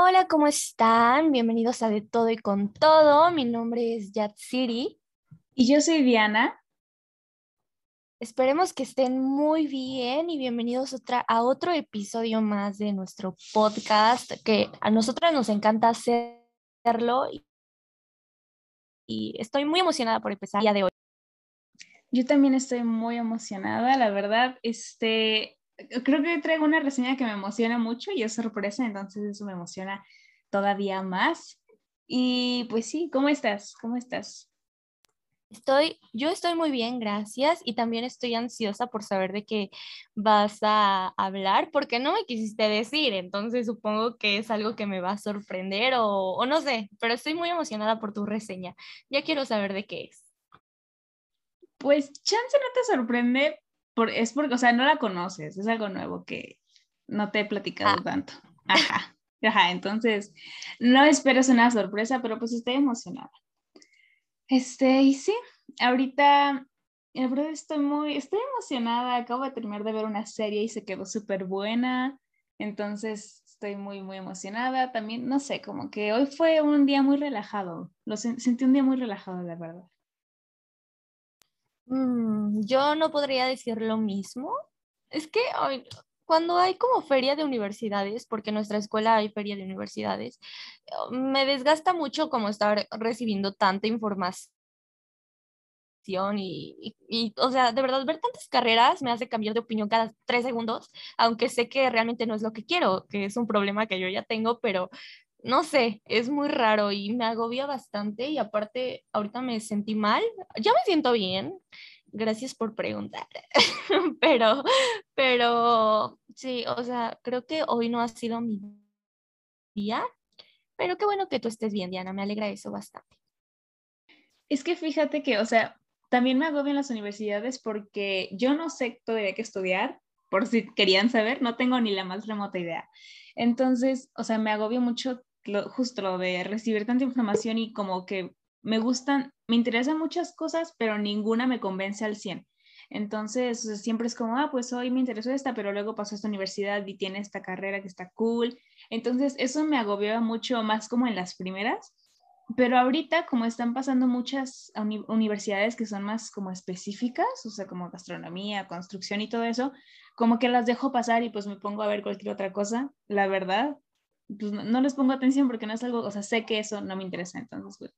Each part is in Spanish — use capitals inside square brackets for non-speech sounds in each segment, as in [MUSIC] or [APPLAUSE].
Hola, ¿cómo están? Bienvenidos a De Todo y con Todo. Mi nombre es Yatsiri. Y yo soy Diana. Esperemos que estén muy bien y bienvenidos otra, a otro episodio más de nuestro podcast, que a nosotras nos encanta hacerlo y, y estoy muy emocionada por empezar el día de hoy. Yo también estoy muy emocionada, la verdad. Este, creo que traigo una reseña que me emociona mucho y es sorpresa, entonces eso me emociona todavía más. Y pues sí, ¿cómo estás? ¿Cómo estás? Estoy, yo estoy muy bien, gracias. Y también estoy ansiosa por saber de qué vas a hablar, porque no me quisiste decir, entonces supongo que es algo que me va a sorprender o, o no sé, pero estoy muy emocionada por tu reseña. Ya quiero saber de qué es. Pues chance no te sorprende, es porque, o sea, no la conoces, es algo nuevo que no te he platicado ah. tanto. Ajá, ajá, entonces no esperes una sorpresa, pero pues estoy emocionada. Este, y sí, ahorita, la verdad estoy muy, estoy emocionada, acabo de terminar de ver una serie y se quedó súper buena, entonces estoy muy, muy emocionada. También, no sé, como que hoy fue un día muy relajado, lo sentí un día muy relajado, la verdad. Mm, yo no podría decir lo mismo. Es que cuando hay como feria de universidades, porque en nuestra escuela hay feria de universidades, me desgasta mucho como estar recibiendo tanta información y, y, o sea, de verdad, ver tantas carreras me hace cambiar de opinión cada tres segundos, aunque sé que realmente no es lo que quiero, que es un problema que yo ya tengo, pero no sé, es muy raro y me agobia bastante y aparte ahorita me sentí mal, ya me siento bien, gracias por preguntar, [LAUGHS] pero, pero sí, o sea, creo que hoy no ha sido mi día, pero qué bueno que tú estés bien, Diana, me alegra eso bastante. Es que fíjate que, o sea, también me agobian las universidades porque yo no sé todavía qué estudiar, por si querían saber, no tengo ni la más remota idea. Entonces, o sea, me agobio mucho justo lo de recibir tanta información y como que me gustan, me interesan muchas cosas, pero ninguna me convence al 100. Entonces, siempre es como, ah, pues hoy me interesó esta, pero luego pasó a esta universidad y tiene esta carrera que está cool. Entonces, eso me agobiaba mucho más como en las primeras. Pero ahorita, como están pasando muchas universidades que son más como específicas, o sea, como gastronomía, construcción y todo eso, como que las dejo pasar y pues me pongo a ver cualquier otra cosa, la verdad, pues no, les pongo atención porque no es algo, o sea, sé que eso no me interesa, entonces, pues,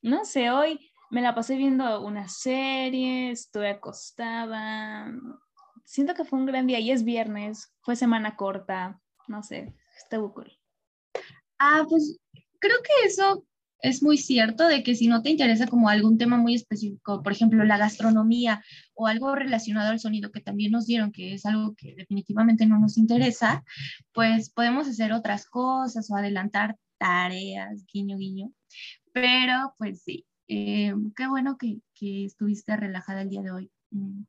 no sé, hoy me la pasé viendo una serie, estoy acostada, siento que fue un gran día y es viernes, fue semana corta, no sé, está cool. Ah, pues creo que eso es muy cierto de que si no te interesa como algún tema muy específico, por ejemplo, la gastronomía o algo relacionado al sonido que también nos dieron, que es algo que definitivamente no nos interesa, pues podemos hacer otras cosas o adelantar tareas, guiño, guiño. Pero pues sí, eh, qué bueno que, que, estuviste relajada el día de hoy. Mm.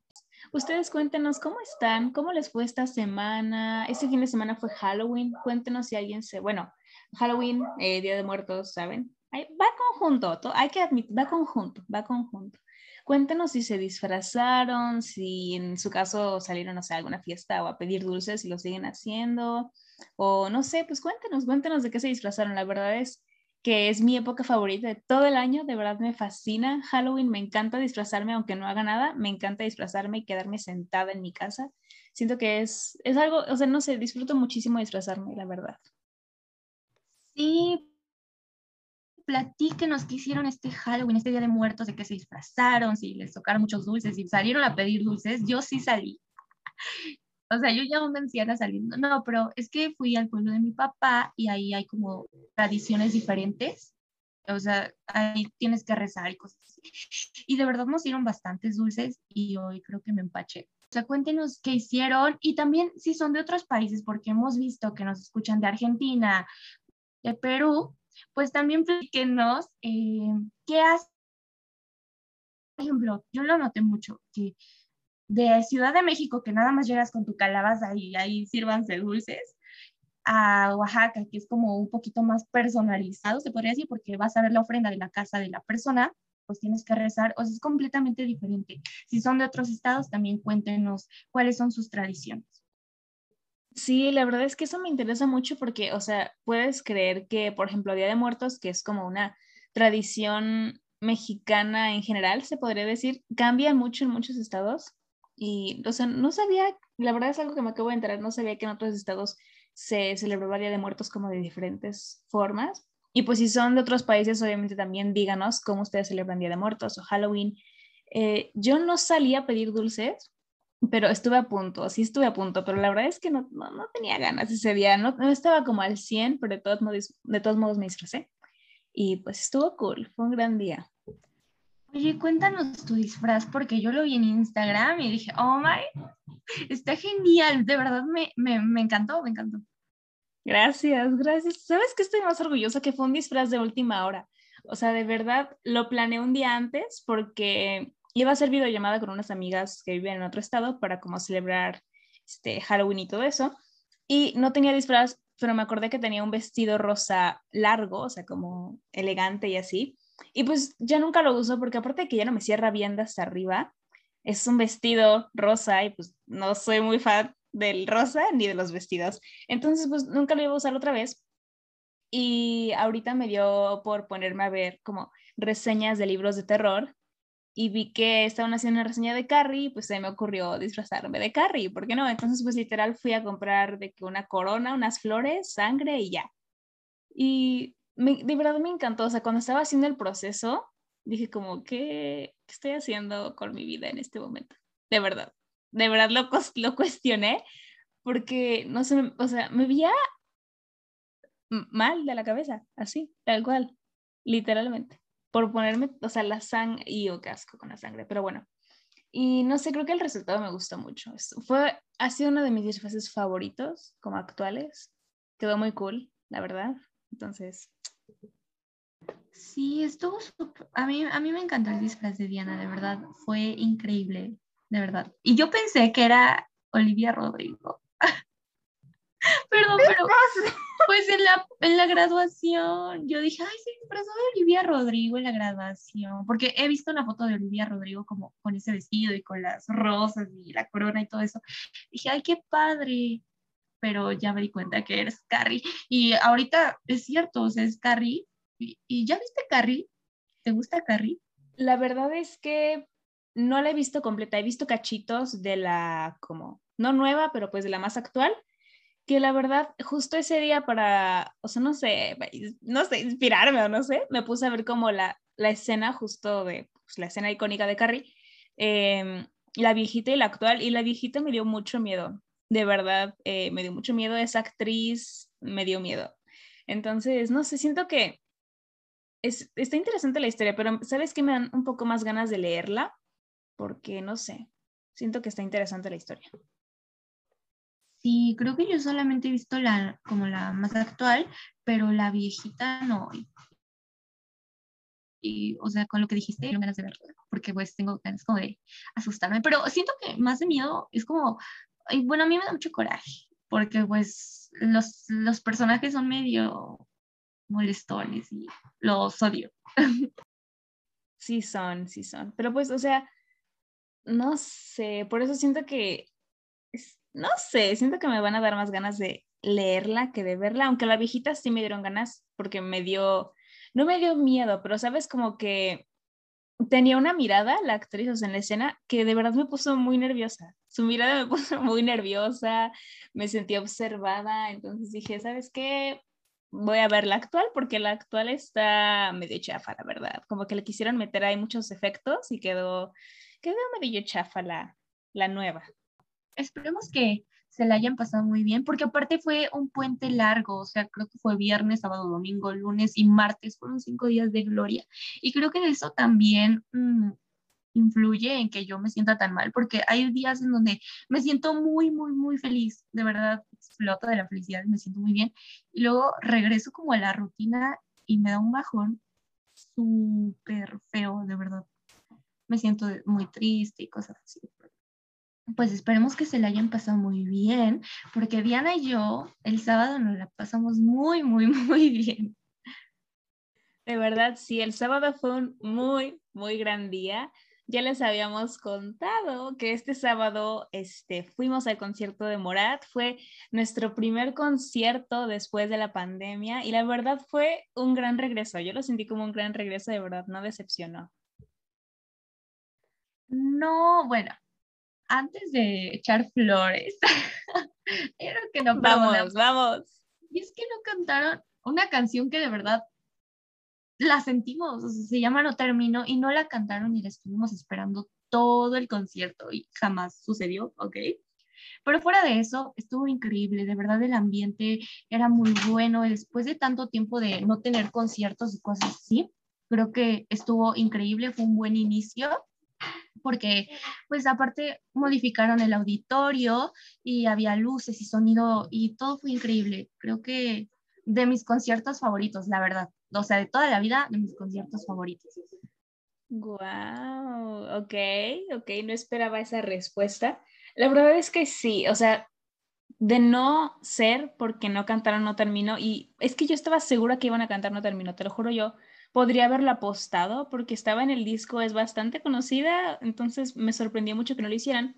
Ustedes cuéntenos cómo están, cómo les fue esta semana. Este fin de semana fue Halloween. Cuéntenos si alguien se, bueno, Halloween, eh, Día de Muertos, ¿saben? Va conjunto, hay que admitir, va conjunto, va conjunto. Cuéntenos si se disfrazaron, si en su caso salieron a alguna fiesta o a pedir dulces y lo siguen haciendo, o no sé, pues cuéntenos, cuéntenos de qué se disfrazaron. La verdad es que es mi época favorita de todo el año, de verdad me fascina. Halloween me encanta disfrazarme, aunque no haga nada, me encanta disfrazarme y quedarme sentada en mi casa. Siento que es, es algo, o sea, no sé, disfruto muchísimo disfrazarme, la verdad. Sí, platíquenos qué hicieron este Halloween, este Día de Muertos, de qué se disfrazaron, si les tocaron muchos dulces, si salieron a pedir dulces. Yo sí salí. O sea, yo ya una anciana saliendo. No, pero es que fui al pueblo de mi papá y ahí hay como tradiciones diferentes. O sea, ahí tienes que rezar y cosas así. Y de verdad nos dieron bastantes dulces y hoy creo que me empaché. O sea, cuéntenos qué hicieron y también si son de otros países, porque hemos visto que nos escuchan de Argentina, de Perú, pues también platíquenos eh, qué hace. Por ejemplo, yo lo noté mucho, que de Ciudad de México, que nada más llegas con tu calabaza y ahí sírvanse dulces, a Oaxaca, que es como un poquito más personalizado, se podría decir, porque vas a ver la ofrenda de la casa de la persona, pues tienes que rezar, o sea, es completamente diferente. Si son de otros estados, también cuéntenos cuáles son sus tradiciones. Sí, la verdad es que eso me interesa mucho porque, o sea, puedes creer que, por ejemplo, Día de Muertos, que es como una tradición mexicana en general, se podría decir, cambia mucho en muchos estados. Y, o sea, no sabía, la verdad es algo que me acabo de enterar, no sabía que en otros estados se celebraba Día de Muertos como de diferentes formas. Y pues si son de otros países, obviamente también díganos cómo ustedes celebran Día de Muertos o Halloween. Eh, yo no salía a pedir dulces, pero estuve a punto, sí estuve a punto, pero la verdad es que no, no, tenía ganas ese día, no, no, estaba como al 100, pero de todos, modos, de todos modos me disfracé. Y pues estuvo cool, fue un gran día. Oye, cuéntanos tu disfraz, porque yo lo vi en Instagram y dije, oh my, está genial, de verdad me, me, me encantó, me encantó. Gracias, gracias. ¿Sabes que estoy más orgullosa que fue un disfraz de última hora? O sea, de verdad lo planeé un día antes porque iba a hacer videollamada con unas amigas que viven en otro estado para como celebrar este Halloween y todo eso. Y no tenía disfraz, pero me acordé que tenía un vestido rosa largo, o sea, como elegante y así. Y pues ya nunca lo uso porque aparte de que ya no me cierra bien hasta arriba, es un vestido rosa y pues no soy muy fan del rosa ni de los vestidos. Entonces pues nunca lo iba a usar otra vez. Y ahorita me dio por ponerme a ver como reseñas de libros de terror y vi que estaban haciendo una reseña de Carrie, pues se me ocurrió disfrazarme de Carrie, ¿por qué no? Entonces, pues literal fui a comprar de que una corona, unas flores, sangre y ya. Y de verdad me encantó, o sea, cuando estaba haciendo el proceso, dije como, ¿qué, ¿qué estoy haciendo con mi vida en este momento? De verdad, de verdad lo, lo cuestioné, porque, no sé, o sea, me veía mal de la cabeza, así, tal cual, literalmente por ponerme, o sea, la sangre, y yo casco con la sangre, pero bueno. Y no sé, creo que el resultado me gustó mucho. Fue, ha sido uno de mis disfraces favoritos, como actuales. Quedó muy cool, la verdad. Entonces. Sí, estuvo A mí, a mí me encantó el disfraz de Diana, de verdad. Fue increíble, de verdad. Y yo pensé que era Olivia Rodrigo. [LAUGHS] [LAUGHS] Perdón, pero pues en la, en la graduación yo dije, ay, se disfrazó de Olivia Rodrigo en la graduación, porque he visto una foto de Olivia Rodrigo como con ese vestido y con las rosas y la corona y todo eso. Dije, ay, qué padre, pero ya me di cuenta que eres Carrie. Y ahorita es cierto, o sea, es Carrie. ¿Y, y ya viste Carrie? ¿Te gusta Carrie? La verdad es que no la he visto completa, he visto cachitos de la como, no nueva, pero pues de la más actual que la verdad, justo ese día para, o sea, no sé, no sé, inspirarme o no sé, me puse a ver como la, la escena justo de, pues, la escena icónica de Carrie, em, la viejita y la actual, y la viejita me dio mucho miedo, de verdad, eh, me dio mucho miedo, esa actriz me dio miedo. Entonces, no sé, siento que es, está interesante la historia, pero ¿sabes qué me dan un poco más ganas de leerla? Porque, no sé, siento que está interesante la historia. Sí, creo que yo solamente he visto la como la más actual, pero la viejita no. Y, o sea, con lo que dijiste, tengo ganas de verla, porque pues tengo ganas como de asustarme, pero siento que más de miedo es como, bueno, a mí me da mucho coraje, porque pues los, los personajes son medio molestones y los odio. [LAUGHS] Sí son, sí son, pero pues, o sea, no sé, por eso siento que no sé, siento que me van a dar más ganas de leerla que de verla, aunque la viejita sí me dieron ganas porque me dio, no me dio miedo, pero sabes como que tenía una mirada, la actriz en la escena, que de verdad me puso muy nerviosa. Su mirada me [LAUGHS] puso muy nerviosa, me sentí observada, entonces dije, ¿sabes qué? Voy a ver la actual porque la actual está medio chafa, la verdad. Como que le quisieron meter ahí muchos efectos y quedó, quedó medio chafa la, la nueva esperemos que se la hayan pasado muy bien, porque aparte fue un puente largo, o sea, creo que fue viernes, sábado, domingo, lunes y martes, fueron cinco días de gloria. Y creo que eso también mm, influye en que yo me sienta tan mal, porque hay días en donde me siento muy, muy, muy feliz, de verdad, exploto de la felicidad, me siento muy bien, y luego regreso como a la rutina y me da un bajón súper feo, de verdad. Me siento muy triste y cosas así pues esperemos que se la hayan pasado muy bien, porque Diana y yo el sábado nos la pasamos muy, muy, [LAUGHS] muy bien. De verdad, sí, el sábado fue un muy, muy gran día. ya les habíamos contado que este sábado este, fuimos al concierto de Morat. Fue nuestro primer concierto después de la pandemia y la verdad fue un gran regreso. Yo lo sentí como un gran regreso, de verdad, no decepcionó. No, bueno, antes de echar flores, [LAUGHS] creo que no. Vamos, vamos. Y es que no cantaron una canción que de verdad la sentimos, se llama No Termino y no la cantaron y la estuvimos esperando todo el concierto y jamás sucedió, ¿ok? Pero fuera de eso, estuvo increíble, de verdad el ambiente era muy bueno y después de tanto tiempo de no tener conciertos y cosas así, creo que estuvo increíble, fue un buen inicio porque pues aparte modificaron el auditorio y había luces y sonido y todo fue increíble. Creo que de mis conciertos favoritos, la verdad o sea, de toda la vida, de mis conciertos favoritos. Wow, ok, ok, no esperaba esa respuesta. La verdad es que sí, o sea, de no ser porque no cantaron No Termino, y es que yo estaba segura que iban a cantar No Termino, te lo juro yo, podría haberla apostado porque estaba en el disco, es bastante conocida, entonces me sorprendió mucho que no lo hicieran.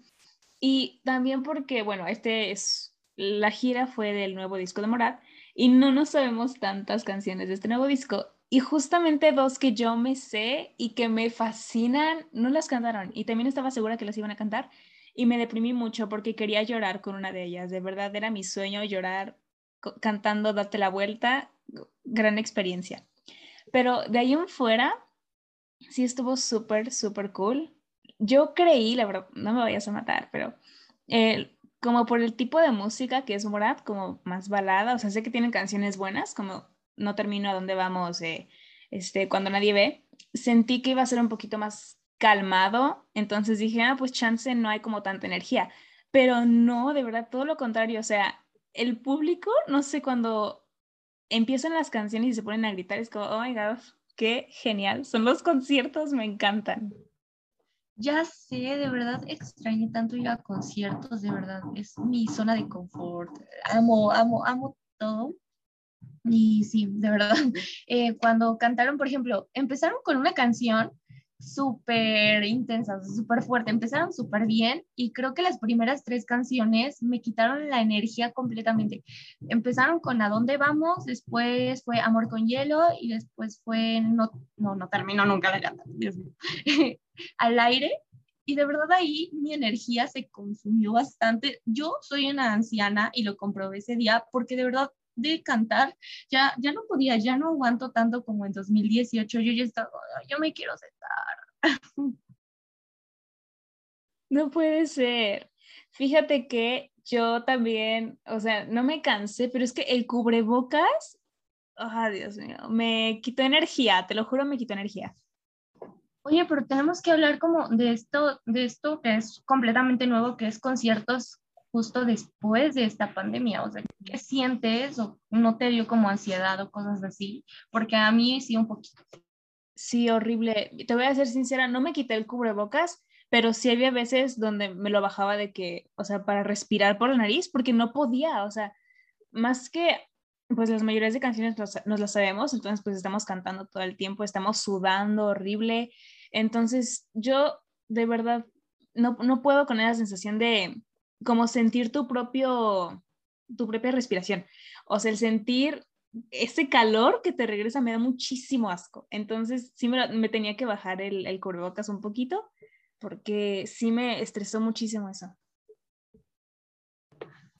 Y también porque, bueno, este es, la gira fue del nuevo disco de Morat, y no nos sabemos tantas canciones de este nuevo disco. Y justamente dos que yo me sé y que me fascinan, no las cantaron. Y también estaba segura que las iban a cantar. Y me deprimí mucho porque quería llorar con una de ellas. De verdad era mi sueño llorar cantando Date la vuelta. Gran experiencia. Pero de ahí en fuera, sí estuvo súper, súper cool. Yo creí, la verdad, no me vayas a matar, pero como por el tipo de música que es Morat, como más balada, o sea, sé que tienen canciones buenas, como No termino a dónde vamos, eh, este, cuando nadie ve, sentí que iba a ser un poquito más calmado, entonces dije, ah, pues chance no hay como tanta energía, pero no, de verdad, todo lo contrario, o sea, el público, no sé, cuando empiezan las canciones y se ponen a gritar, es como, oh my god, qué genial, son los conciertos, me encantan. Ya sé, de verdad extrañé tanto ir a conciertos, de verdad, es mi zona de confort. Amo, amo, amo todo. Y sí, de verdad, [LAUGHS] eh, cuando cantaron, por ejemplo, empezaron con una canción súper intensa, súper fuerte, empezaron súper bien y creo que las primeras tres canciones me quitaron la energía completamente. Empezaron con A dónde vamos, después fue Amor con hielo y después fue No, no, no terminó nunca la canta, Dios mío. [LAUGHS] al aire y de verdad ahí mi energía se consumió bastante. Yo soy una anciana y lo comprobé ese día porque de verdad de cantar ya, ya no podía, ya no aguanto tanto como en 2018. Yo ya estaba, yo me quiero sentar. [LAUGHS] No puede ser. Fíjate que yo también, o sea, no me cansé, pero es que el cubrebocas, oh, Dios mío, me quitó energía, te lo juro, me quitó energía. Oye, pero tenemos que hablar como de esto, de esto que es completamente nuevo, que es conciertos justo después de esta pandemia. O sea, ¿qué sientes o no te dio como ansiedad o cosas así? Porque a mí sí un poquito. Sí, horrible. Te voy a ser sincera, no me quité el cubrebocas, pero sí había veces donde me lo bajaba de que, o sea, para respirar por la nariz, porque no podía, o sea, más que, pues las mayorías de canciones nos, nos las sabemos, entonces pues estamos cantando todo el tiempo, estamos sudando horrible, entonces, yo de verdad no, no puedo con esa sensación de como sentir tu propio, tu propia respiración. O sea, el sentir ese calor que te regresa me da muchísimo asco. Entonces, sí me, me tenía que bajar el, el cubrebocas un poquito porque sí me estresó muchísimo eso.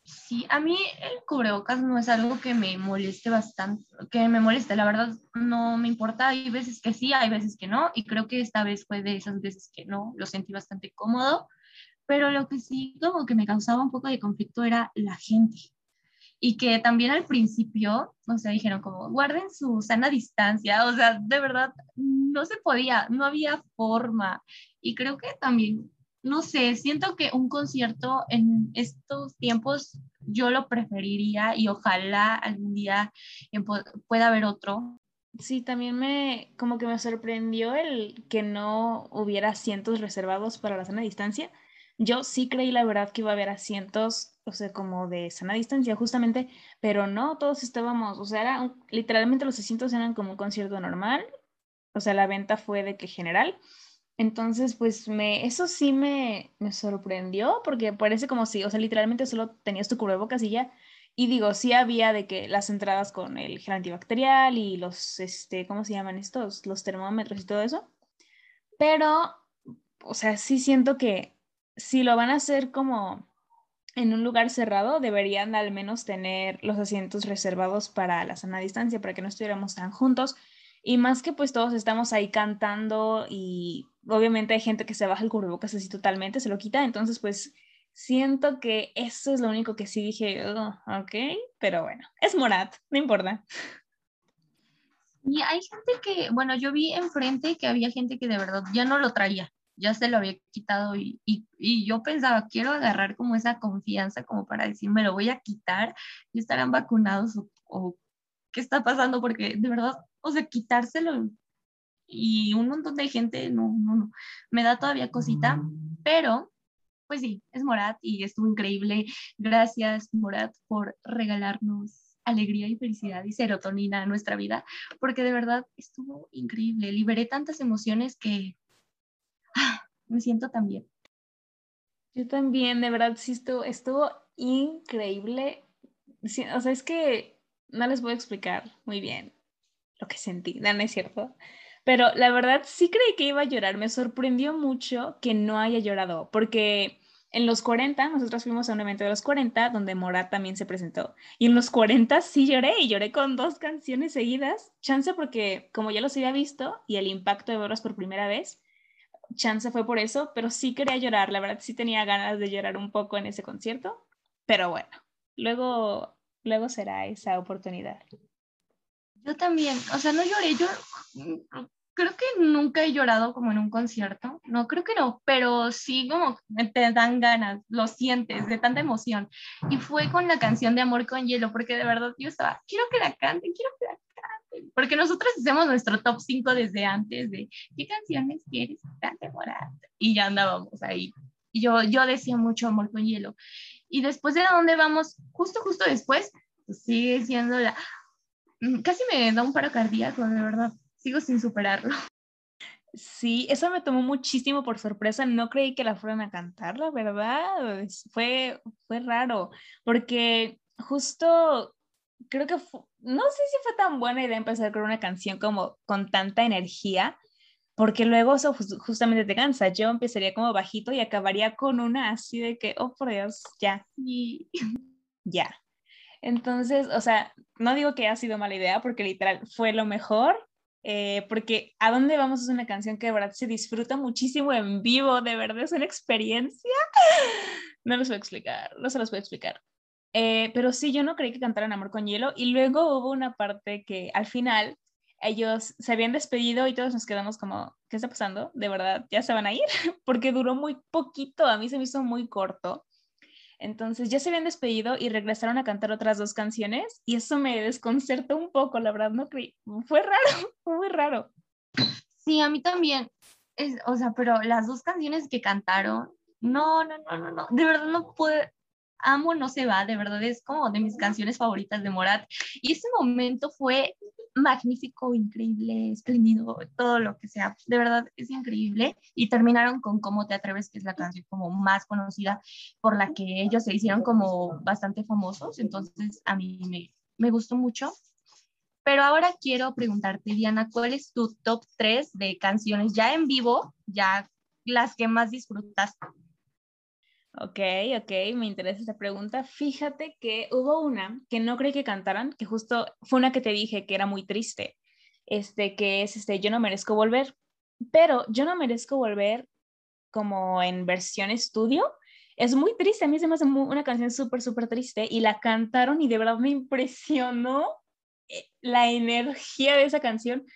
Sí, a mí el cubrebocas no es algo que me moleste bastante, que me moleste, la verdad no me importa, hay veces que sí, hay veces que no, y creo que esta vez fue de esas veces que no, lo sentí bastante cómodo, pero lo que sí como que me causaba un poco de conflicto era la gente, y que también al principio, o sea, dijeron como, guarden su sana distancia, o sea, de verdad, no se podía, no había forma, y creo que también no sé, siento que un concierto en estos tiempos yo lo preferiría y ojalá algún día pueda haber otro. Sí, también me, como que me sorprendió el que no hubiera asientos reservados para la sana distancia. Yo sí creí la verdad que iba a haber asientos, o sea, como de sana distancia justamente, pero no, todos estábamos, o sea, era literalmente los asientos eran como un concierto normal, o sea, la venta fue de que general, Entonces, pues me, eso sí me, me sorprendió porque parece como si, o sea, literalmente solo tenías tu cubrebocas y ya. Y digo, sí había de que las entradas con el gel antibacterial y los, este, ¿cómo se llaman estos? Los termómetros y todo eso. Pero, o sea, sí siento que si lo van a hacer como en un lugar cerrado, deberían al menos tener los asientos reservados para la sana distancia, para que no estuviéramos tan juntos. Y más que pues todos estamos ahí cantando y obviamente hay gente que se baja el cubrebocas así totalmente, se lo quita, entonces pues siento que eso es lo único que sí dije, oh, ok, pero bueno, es Morat, no importa. Y hay gente que, bueno, yo vi enfrente que había gente que de verdad ya no lo traía, ya se lo había quitado y, y, yo pensaba, quiero agarrar como esa confianza como para decir, me lo voy a quitar y estarán vacunados o, o qué está pasando, porque de verdad o sea, quitárselo y un montón de gente, no, no, no, me da todavía cosita, pero pues sí, es Morat y estuvo increíble. Gracias, Morat, por regalarnos alegría y felicidad y serotonina a nuestra vida, porque de verdad estuvo increíble. Liberé tantas emociones que me siento tan bien. Yo también, de verdad, sí estuvo, estuvo increíble. o sea, es que no les voy a explicar muy bien lo que sentí, no, es cierto. Pero la verdad sí creí que iba a llorar. Me sorprendió mucho que no haya llorado, porque en los 40, nosotros fuimos a un evento de los 40 donde Morat también se presentó. Y en los 40 sí lloré y lloré con dos canciones seguidas. Chance porque como ya los había visto y el impacto de verlos por primera vez, chance fue por eso, pero sí quería llorar. La verdad sí tenía ganas de llorar un poco en ese concierto. Pero bueno, luego, luego será esa oportunidad. Yo también, o sea, no lloré, yo creo que nunca he llorado como en un concierto, no, creo que no, pero sí como te dan ganas, lo sientes de tanta emoción. Y fue con la canción de Amor con Hielo, porque de verdad yo estaba, quiero que la canten, quiero que la porque nosotros hacemos nuestro top 5 desde antes de qué canciones quieres cante Y ya andábamos ahí. Yo, yo decía mucho Amor con Hielo. Y después de dónde vamos, justo, justo después, pues sigue siendo la Mm, casi me da un paro cardíaco, de verdad. Sigo sin superarlo. Sí, eso me tomó muchísimo por sorpresa. No creí que la fueran a cantar, la verdad. Fue, fue raro, porque justo creo que no sé si fue tan buena idea empezar con una canción como con tanta energía, porque luego eso justamente te cansa. Yo empezaría como bajito y acabaría con una así de que, oh por Dios, ya. Y [LAUGHS] ya. Entonces, o sea, no digo que ha sido mala idea porque literal fue lo mejor, eh, porque ¿a dónde vamos? Es una canción que de verdad se disfruta muchísimo en vivo, de verdad es una experiencia. [LAUGHS] No los voy a explicar, no se los voy a explicar. Eh, pero sí, yo no creí que cantaran Amor con Hielo y luego hubo una parte que al final ellos se habían despedido y todos nos quedamos como, ¿qué está pasando? De verdad, ya se van a ir [LAUGHS] porque duró muy poquito, a mí se me hizo muy corto. Entonces ya se habían despedido y regresaron a cantar otras dos canciones y eso me desconcertó un poco, la verdad, no creí. Fue raro, [LAUGHS] fue muy raro. Sí, a mí también. Es, o sea, pero las dos canciones que cantaron, no, no, no, no, no, de verdad no pude, amo no se va, de verdad es como de mis canciones favoritas de Morat. Y ese momento fue magnífico, increíble, espléndido, todo lo que sea. De verdad es increíble. Y terminaron con Cómo te atreves, que es la canción como más conocida por la que ellos se hicieron como bastante famosos. Entonces a mí me, me gustó mucho. Pero ahora quiero preguntarte, Diana, ¿cuál es tu top 3 de canciones ya en vivo, ya las que más disfrutaste? Ok, ok, me interesa esta pregunta. Fíjate que hubo una que no creí que cantaran, que justo fue una que te dije que era muy triste, este, que es este, Yo no merezco volver, pero Yo no merezco volver como en versión estudio. Es muy triste, a mí se me hace una canción súper, súper triste y la cantaron y de verdad me impresionó eh, la energía de esa canción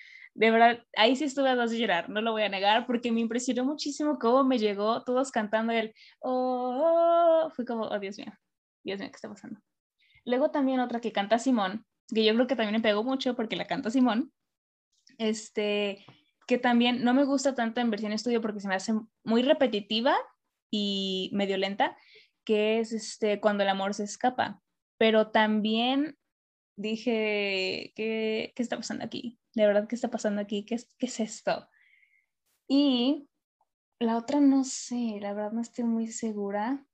de verdad, ahí sí estuve a dos de llorar, no lo voy a negar, porque me impresionó muchísimo cómo me llegó todos cantando el, oh, fue como, oh Dios mío, Dios mío, ¿qué está pasando? Luego también otra que canta Simón, que yo creo que también me pegó mucho porque la canta Simón, este, que también no me gusta tanto en versión estudio porque se me hace muy repetitiva y medio lenta, que es este, cuando el amor se escapa, pero también dije, ¿qué, qué está pasando aquí? De verdad, ¿qué está pasando aquí? ¿Qué es, qué es esto? Y la otra no sé, la verdad no estoy muy segura.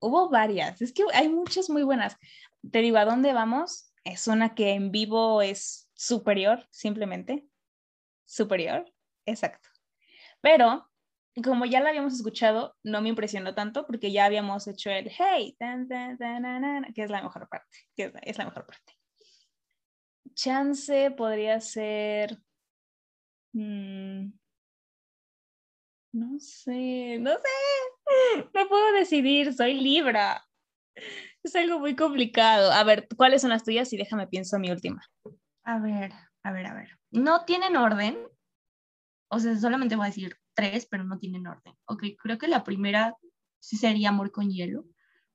Hubo varias, es que hay muchas muy buenas. Te digo, ¿a dónde vamos? Es una que en vivo es superior, simplemente. Superior, exacto. Pero como ya la habíamos escuchado, no me impresionó tanto porque ya habíamos hecho el hey, que es la mejor parte, que es la, mejor parte. Chance podría ser... Mm, no sé, no sé, no puedo decidir, soy Libra. Es algo muy complicado. A ver, ¿cuáles son las tuyas? Y déjame pienso mi última. A ver, a ver, a ver. No tienen orden. O sea, solamente voy a decir tres, pero no tienen orden. Ok, creo que la primera sí sería Amor con Hielo,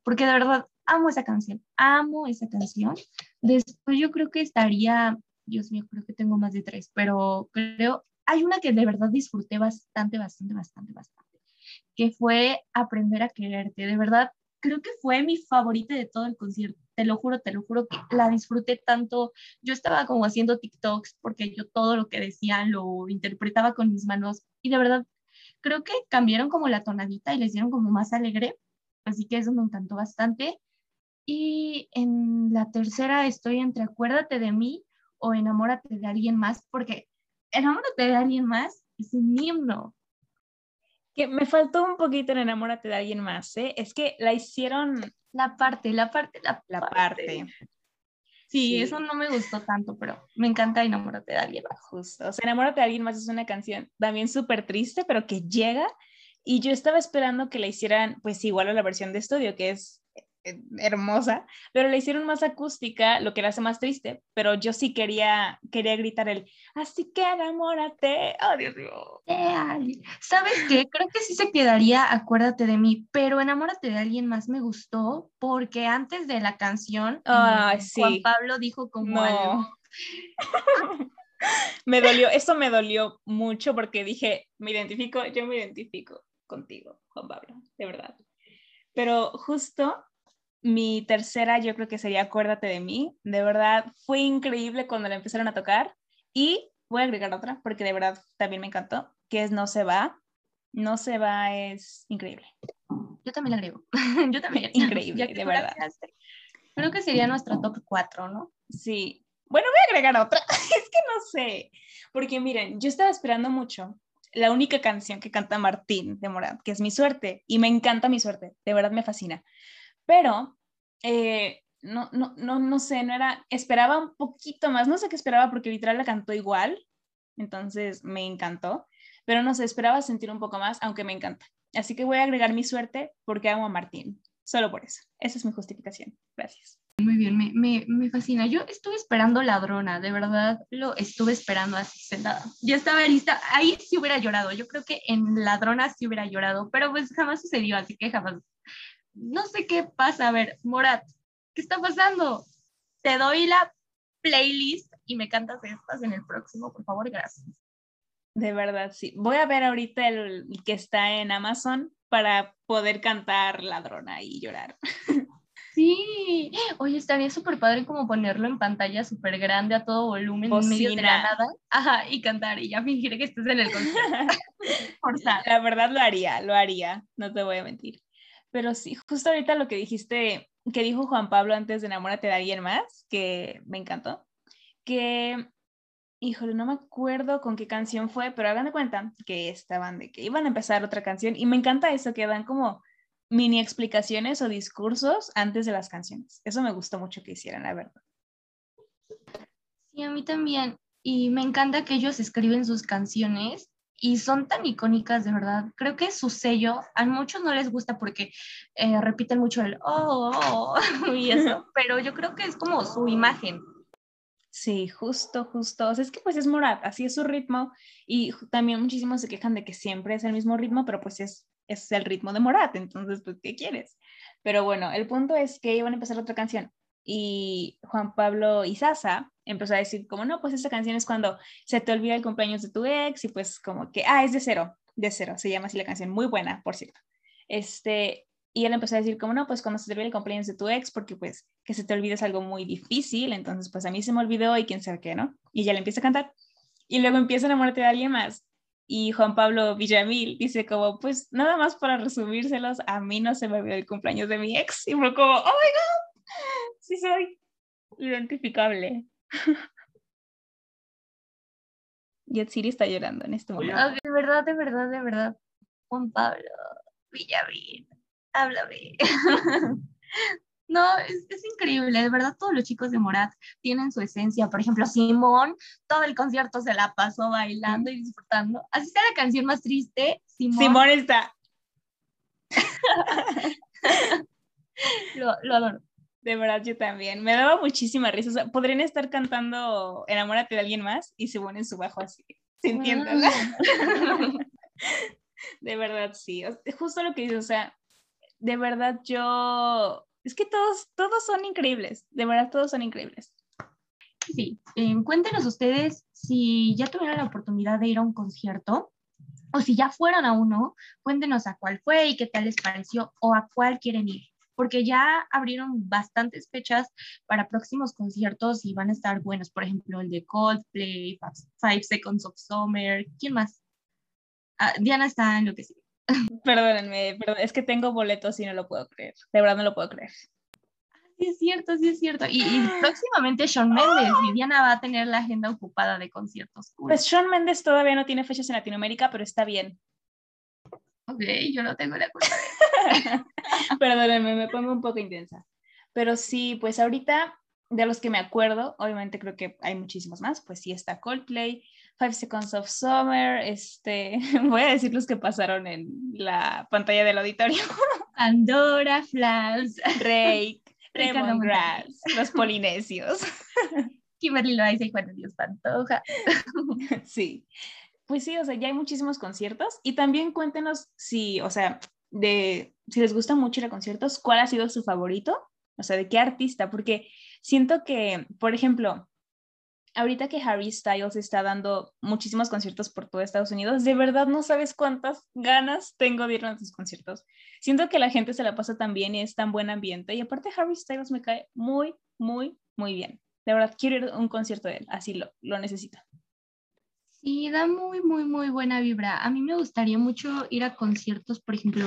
porque de verdad amo esa canción, amo esa canción. Después yo creo que estaría, Dios mío, creo que tengo más de tres, pero creo, hay una que de verdad disfruté bastante, bastante, bastante, bastante, que fue Aprender a Quererte. De verdad, creo que fue mi favorita de todo el concierto. Te lo juro, te lo juro que la disfruté tanto. Yo estaba como haciendo TikToks porque yo todo lo que decían lo interpretaba con mis manos y de verdad creo que cambiaron como la tonadita y les dieron como más alegre. Así que eso me encantó bastante. Y en la tercera estoy entre Acuérdate de mí o Enamórate de alguien más, porque Enamórate de alguien más es un himno que me faltó un poquito en Enamórate de alguien más, ¿eh? Es que la hicieron... La parte, la parte, la, la parte. Sí, eso no me gustó tanto, pero me encanta Enamórate de alguien más. Justo, o sea, Enamórate de alguien más es una canción también súper triste, pero que llega y yo estaba esperando que la hicieran pues igual a la versión de estudio, que es hermosa, pero le hicieron más acústica, lo que la hace más triste, pero yo sí quería, quería gritar el, así que enamórate, oh Dios mío. ¿Sabes qué? Creo que sí se quedaría, acuérdate de mí, pero enamórate de alguien más me gustó, porque antes de la canción, Juan Pablo dijo como algo. [LAUGHS] me dolió, eso me dolió mucho porque dije, me identifico, yo me identifico contigo, Juan Pablo, de verdad. Pero justo mi tercera yo creo que sería Acuérdate de mí. De verdad, fue increíble cuando la empezaron a tocar. Y voy a agregar otra porque de verdad también me encantó, que es No se va. No se va es increíble. Yo también la agrego. [LAUGHS] yo también. [LAUGHS] Increíble, de verdad. Creo que sería nuestro top 4, ¿no? Sí. Bueno, voy a agregar otra. [LAUGHS] es que no sé. Porque miren, yo estaba esperando mucho la única canción que canta Martín de Morat, que es Mi Suerte. Y me encanta Mi Suerte. De verdad me fascina pero eh, no, no, no, no sé, no era, esperaba un poquito más, no sé qué esperaba porque literal la cantó igual, entonces me encantó, pero no sé, esperaba sentir un poco más, aunque me encanta. Así que voy a agregar mi suerte porque amo a Martín, solo por eso. Esa es mi justificación. Gracias. Muy bien, me, me, me, fascina. Yo estuve esperando Ladrona, de verdad lo estuve esperando así sentada. Ya estaba lista, ahí sí hubiera llorado. Yo creo que en Ladrona sí hubiera llorado, pero pues jamás sucedió, así que jamás no sé qué pasa. A ver, Morat, ¿qué está pasando? Te doy la playlist y me cantas estas en el próximo, por favor, gracias. De verdad, sí. Voy a ver ahorita el que está en Amazon para poder cantar Ladrona y llorar. [LAUGHS] Sí, oye, estaría súper padre como ponerlo en pantalla súper grande a todo volumen en medio de la nada. Ajá, y cantar y ya fingir que estés en el concierto. [LAUGHS] la verdad lo haría, lo haría, no te voy a mentir. Pero sí, justo ahorita lo que dijiste, que dijo Juan Pablo antes de enamórate de alguien más, que me encantó, que, híjole, no me acuerdo con qué canción fue, pero hagan de cuenta que estaban de que iban a empezar otra canción y me encanta eso, que dan como mini explicaciones o discursos antes de las canciones. Eso me gustó mucho que hicieran, la verdad. Sí, a mí también. Y me encanta que ellos escriben sus canciones y son tan icónicas de verdad. Creo que su sello a muchos no les gusta porque eh, repiten mucho el oh, oh, oh" [LAUGHS] y eso, pero yo creo que es como su imagen. Sí, justo, justo. O sea, es que pues es Morat, así es su ritmo y también muchísimos se quejan de que siempre es el mismo ritmo, pero pues es, es el ritmo de Morat, entonces pues ¿qué quieres? Pero bueno, el punto es que iban a empezar otra canción y Juan Pablo Sasa empezó a decir como, no, pues esta canción es cuando se te olvida el cumpleaños de tu ex y pues como que, ah, es de cero, de cero, se llama así la canción, muy buena, por cierto. Este, y él empezó a decir como, no, pues cuando se te olvida el cumpleaños de tu ex, porque pues que se te olvide es algo muy difícil, entonces pues a mí se me olvidó y quién sabe qué, ¿no? Y ya le empieza a cantar. Y luego empieza a enamorarte de alguien más. Y Juan Pablo Villamil dice como, pues nada más para resumírselos, a mí no se me olvidó el cumpleaños de mi ex. Y fue como, oh my god, sí soy identificable. [LAUGHS] Yatsiri está llorando en este momento. de verdad, de verdad, de verdad. Juan Pablo Villamil, háblame. [LAUGHS] No, es, es, increíble, de verdad todos los chicos de Morat tienen su esencia. Por ejemplo, Simón, todo el concierto se la pasó bailando y disfrutando. Así sea la canción más triste, Simón. Simón está. [LAUGHS] lo, lo, adoro. De verdad, yo también. Me daba muchísima risa. O sea, podrían estar cantando Enamórate de alguien más y se ponen su bajo así, sintiéndola. [LAUGHS] de verdad, sí. Justo lo que dices, o sea, de verdad yo es que todos, todos son increíbles, de verdad todos son increíbles. Sí, eh, cuéntenos ustedes si ya tuvieron la oportunidad de ir a un concierto o si ya fueron a uno, cuéntenos a cuál fue y qué tal les pareció o a cuál quieren ir, porque ya abrieron bastantes fechas para próximos conciertos y van a estar buenos, por ejemplo, el de Coldplay, Five Seconds of Summer, ¿quién más? Ah, Diana está en lo que sigue. [LAUGHS] Perdónenme, es que tengo boletos y no lo puedo creer. De verdad no lo puedo creer. Sí, es cierto, sí es cierto. Y, [GASPS] próximamente Sean Mendes, Viviana va a tener la agenda ocupada de conciertos. Pues Sean Mendes todavía no tiene fechas en Latinoamérica, pero está bien. Ok, yo no tengo la culpa [LAUGHS] Perdónenme, me pongo un poco intensa. Pero sí, pues ahorita, de los que me acuerdo, obviamente creo que hay muchísimos más, pues sí está Coldplay, Five Seconds of Summer, este, [LAUGHS] voy a decir los que pasaron en la pantalla del auditorio. Andorra, Flash, Rake, Grass, los polinesios. [LAUGHS] Kimberly Loaiza y Juan Dios Pantoja. Sí, pues sí, o sea, ya hay muchísimos conciertos y también cuéntenos si, o sea, de, si les gusta mucho ir a conciertos, ¿cuál ha sido su favorito? O sea, ¿de qué artista? Porque siento que, por ejemplo, ahorita que Harry Styles está dando muchísimos conciertos por todo Estados Unidos, de verdad no sabes cuántas ganas tengo de ir a sus conciertos. Siento que la gente se la pasa tan bien y es tan buen ambiente. Y aparte Harry Styles me cae muy, muy, muy bien. De verdad, quiero ir a un concierto de él, así lo, lo necesito. Sí, da muy, muy, muy buena vibra. A mí me gustaría mucho ir a conciertos, por ejemplo,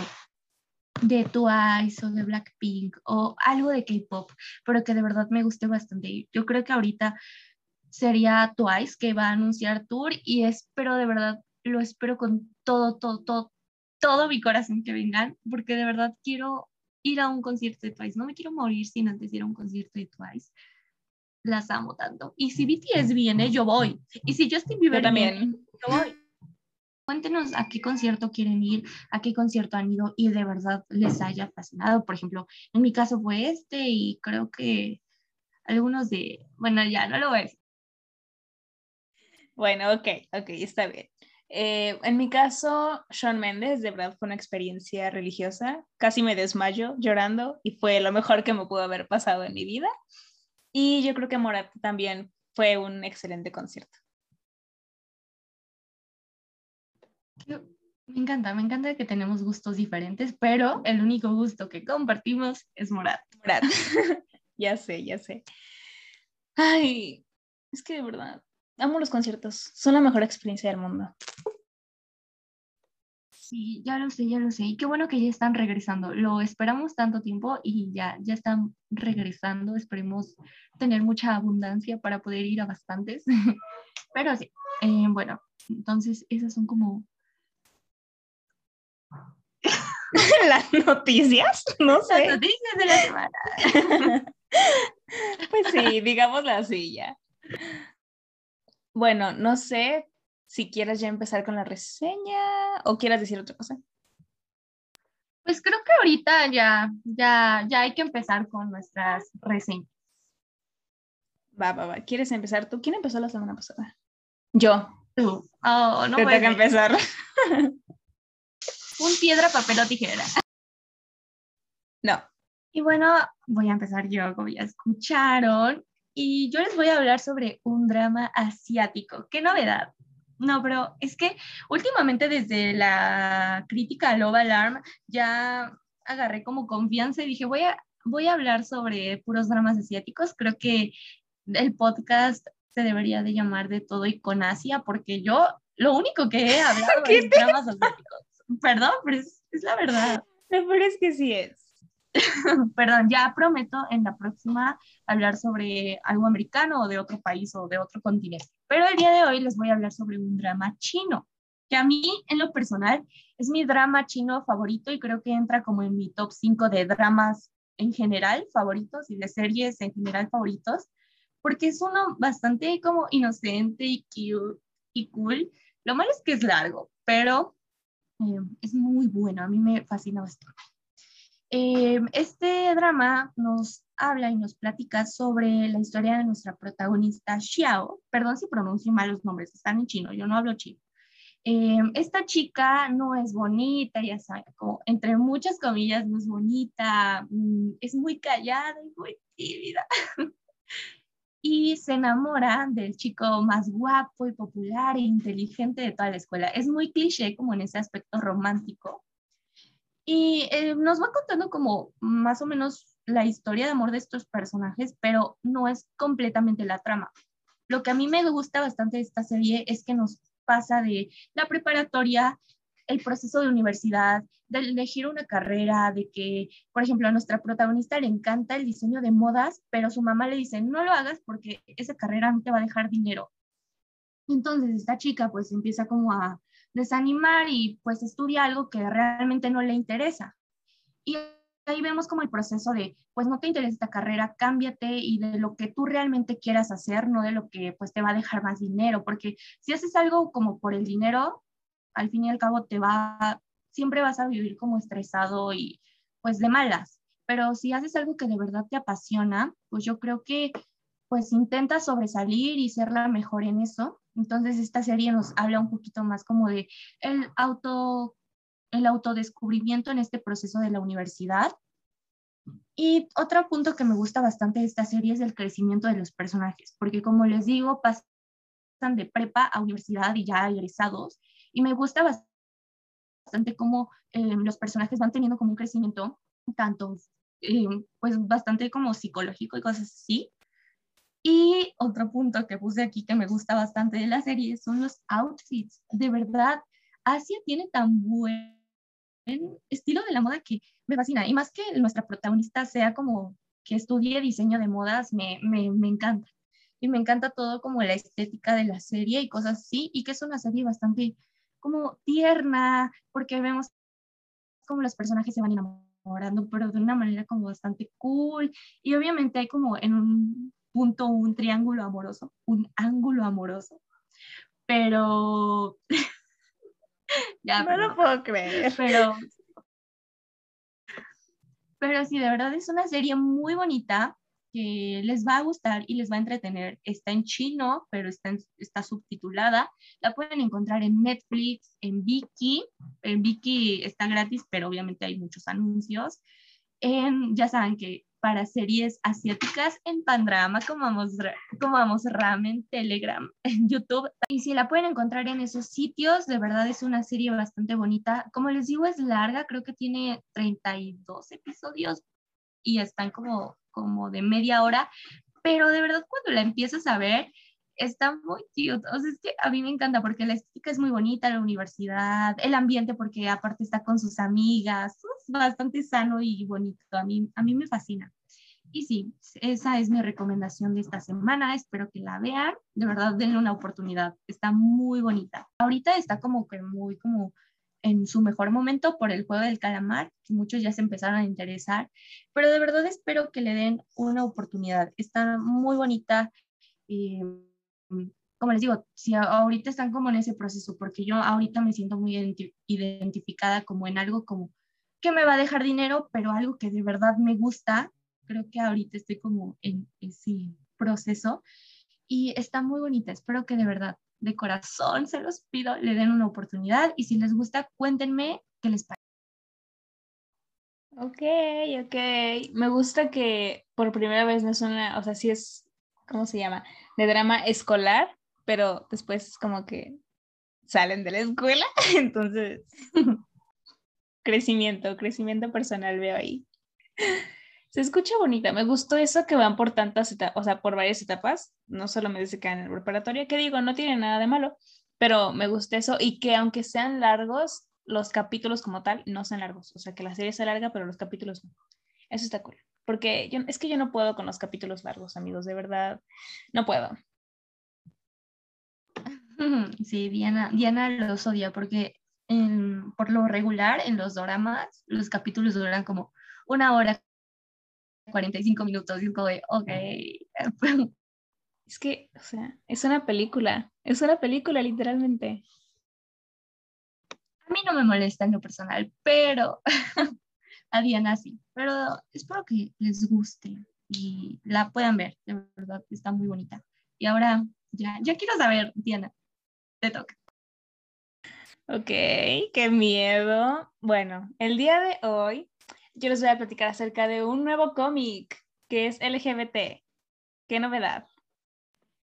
de Twice o de Blackpink o algo de K-pop, pero que de verdad me guste bastante. Yo creo que ahorita sería Twice, que va a anunciar tour y espero de verdad, lo espero con todo, todo, todo, todo mi corazón que vengan, porque de verdad quiero ir a un concierto de Twice. No me quiero morir sin antes ir a un concierto de Twice. Las amo tanto. Y si BTS viene, yo voy. Y si Justin Bieber también. Viene, yo voy. Cuéntenos a qué concierto quieren ir, a qué concierto han ido y de verdad les haya fascinado. Por ejemplo, en mi caso fue este y creo que algunos de, bueno, ya no lo decir, bueno, ok, ok, está bien. Eh, en mi caso, Sean Mendes, de verdad fue una experiencia religiosa. Casi me desmayo llorando y fue lo mejor que me pudo haber pasado en mi vida. Y yo creo que Morat también fue un excelente concierto. Me encanta, me encanta que tenemos gustos diferentes, pero el único gusto que compartimos es Morat. Morat. [LAUGHS] ya sé, ya sé. Ay, es que de verdad, amo los conciertos, son la mejor experiencia del mundo. Sí, ya lo sé, ya lo sé. Y qué bueno que ya están regresando. Lo esperamos tanto tiempo y ya, ya están regresando. Esperemos tener mucha abundancia para poder ir a bastantes. [LAUGHS] Pero sí, eh, bueno, entonces esas son como... [LAUGHS] Las noticias, no sé. Las noticias de la semana. [LAUGHS] pues sí, digámoslo así ya. Bueno, no sé si quieras ya empezar con la reseña o quieras decir otra cosa. Pues creo que ahorita ya, ya, ya hay que empezar con nuestras reseñas. Va, va, va. ¿Quieres empezar tú? ¿Quién empezó la semana pasada? Yo. Tú. Oh, no Te que empezar. Un piedra, papel o tijera. No. Y bueno, voy a empezar yo, como ya escucharon y yo les voy a hablar sobre un drama asiático. ¡Qué novedad! No, pero es que últimamente desde la crítica a Love Alarm ya agarré como confianza y dije, voy a, voy a hablar sobre puros dramas asiáticos. Creo que el podcast se debería de llamar de todo y con Asia, porque yo lo único que he hablado [LAUGHS] es dramas asiáticos. Perdón, pero es, es la verdad. Lo peor es que sí es. [LAUGHS] Perdón, ya prometo en la próxima hablar sobre algo americano o de otro país o de otro continente. Pero el día de hoy les voy a hablar sobre un drama chino, que a mí en lo personal es mi drama chino favorito y creo que entra como en mi top 5 de dramas en general favoritos y de series en general favoritos, porque es uno bastante como inocente y cute y cool. Lo malo es que es largo, pero eh, es muy bueno, a mí me fascina bastante. Eh, este drama nos habla y nos platica sobre la historia de nuestra protagonista Xiao. Perdón si pronuncio mal los nombres, están en chino, yo no hablo chino. Eh, esta chica no es bonita, ya saben, como entre muchas comillas, no es bonita, mm, es muy callada y muy tímida. [LAUGHS] y se enamora del chico más guapo y popular e inteligente de toda la escuela. Es muy cliché como en ese aspecto romántico, y eh, nos va contando como más o menos la historia de amor de estos personajes, pero no es completamente la trama. Lo que a mí me gusta bastante de esta serie es que nos pasa de la preparatoria, el proceso de universidad, de elegir una carrera, de que, por ejemplo, a nuestra protagonista le encanta el diseño de modas, pero su mamá le dice, no lo hagas porque esa carrera no te va a dejar dinero. Entonces esta chica pues empieza como a desanimar y pues estudia algo que realmente no le interesa. Y ahí vemos como el proceso de, pues no te interesa esta carrera, cámbiate y de lo que tú realmente quieras hacer, no de lo que pues te va a dejar más dinero, porque si haces algo como por el dinero, al fin y al cabo te va, siempre vas a vivir como estresado y pues de malas. Pero si haces algo que de verdad te apasiona, pues yo creo que pues intenta sobresalir y ser la mejor en eso entonces esta serie nos habla un poquito más como de el auto el autodescubrimiento en este proceso de la universidad. Y otro punto que me gusta bastante de esta serie es el crecimiento de los personajes, porque como les digo, pasan de prepa a universidad y ya egresados, y me gusta bastante cómo eh, los personajes van teniendo como un crecimiento tanto, eh, pues bastante como psicológico y cosas así, y otro punto que puse aquí que me gusta bastante de la serie son los outfits. De verdad, Asia tiene tan buen estilo de la moda que me fascina. Y más que nuestra protagonista sea como que estudie diseño de modas, me, me, me encanta. Y me encanta todo como la estética de la serie y cosas así. Y que es una serie bastante como tierna, porque vemos como los personajes se van enamorando, pero de una manera como bastante cool. Y obviamente hay como en un punto un triángulo amoroso, un ángulo amoroso. Pero... [LAUGHS] ya, no lo puedo creer. Pero... Pero sí, de verdad es una serie muy bonita que les va a gustar y les va a entretener. Está en chino, pero está, está subtitulada. La pueden encontrar en Netflix, en Viki. En Viki está gratis, pero obviamente hay muchos anuncios. En, ya saben que para series asiáticas en Pandrama, como vamos Ramen, Telegram, [LAUGHS] en YouTube. Y si la pueden encontrar en esos sitios, de verdad es una serie bastante bonita. Como les digo, es larga, creo que tiene 32 episodios y están como, como de media hora, pero de verdad cuando la empiezas a ver, está muy cute. O sea, es que a mí me encanta porque la estética es muy bonita, la universidad, el ambiente porque aparte está con sus amigas, es bastante sano y bonito. A mí, a mí me fascina. Y sí, esa es mi recomendación de esta semana. Espero que la vean. De verdad, denle una oportunidad. Está muy bonita. Ahorita está como que muy como en su mejor momento por el juego del calamar, que muchos ya se empezaron a interesar, pero de verdad espero que le den una oportunidad. Está muy bonita. Eh, como les digo, si ahorita están como en ese proceso, porque yo ahorita me siento muy identificada como en algo como que me va a dejar dinero, pero algo que de verdad me gusta, creo que ahorita estoy como en ese proceso y está muy bonita, espero que de verdad, de corazón se los pido, le den una oportunidad y si les gusta, cuéntenme qué les parece. Ok, ok. Me gusta que por primera vez no es una, o sea, sí es, ¿cómo se llama? De drama escolar, pero después como que salen de la escuela, [LAUGHS] entonces [LAUGHS] crecimiento, crecimiento personal veo ahí. Se escucha bonita, me gustó eso que van por tantas etapas, o sea, por varias etapas, no solo me dice que en el preparatorio, que digo, no tiene nada de malo, pero me gusta eso y que aunque sean largos, los capítulos como tal no sean largos. O sea, que la serie sea larga, pero los capítulos no. Eso está cool. Porque yo, es que yo no puedo con los capítulos largos, amigos, de verdad. No puedo. [LAUGHS] Sí, Diana, Diana los odia porque por lo regular en los doramas los capítulos duran como una hora, 45 minutos y es como de, ok. [LAUGHS] Es que, o sea, es una película, es una película literalmente. A mí no me molesta en lo personal, pero [LAUGHS] a Diana sí. Pero espero que les guste y la puedan ver, de verdad, está muy bonita. Y ahora, ya, ya quiero saber, Diana, te toca. Ok, qué miedo. Bueno, el día de hoy yo les voy a platicar acerca de un nuevo cómic que es LGBT. ¿Qué novedad?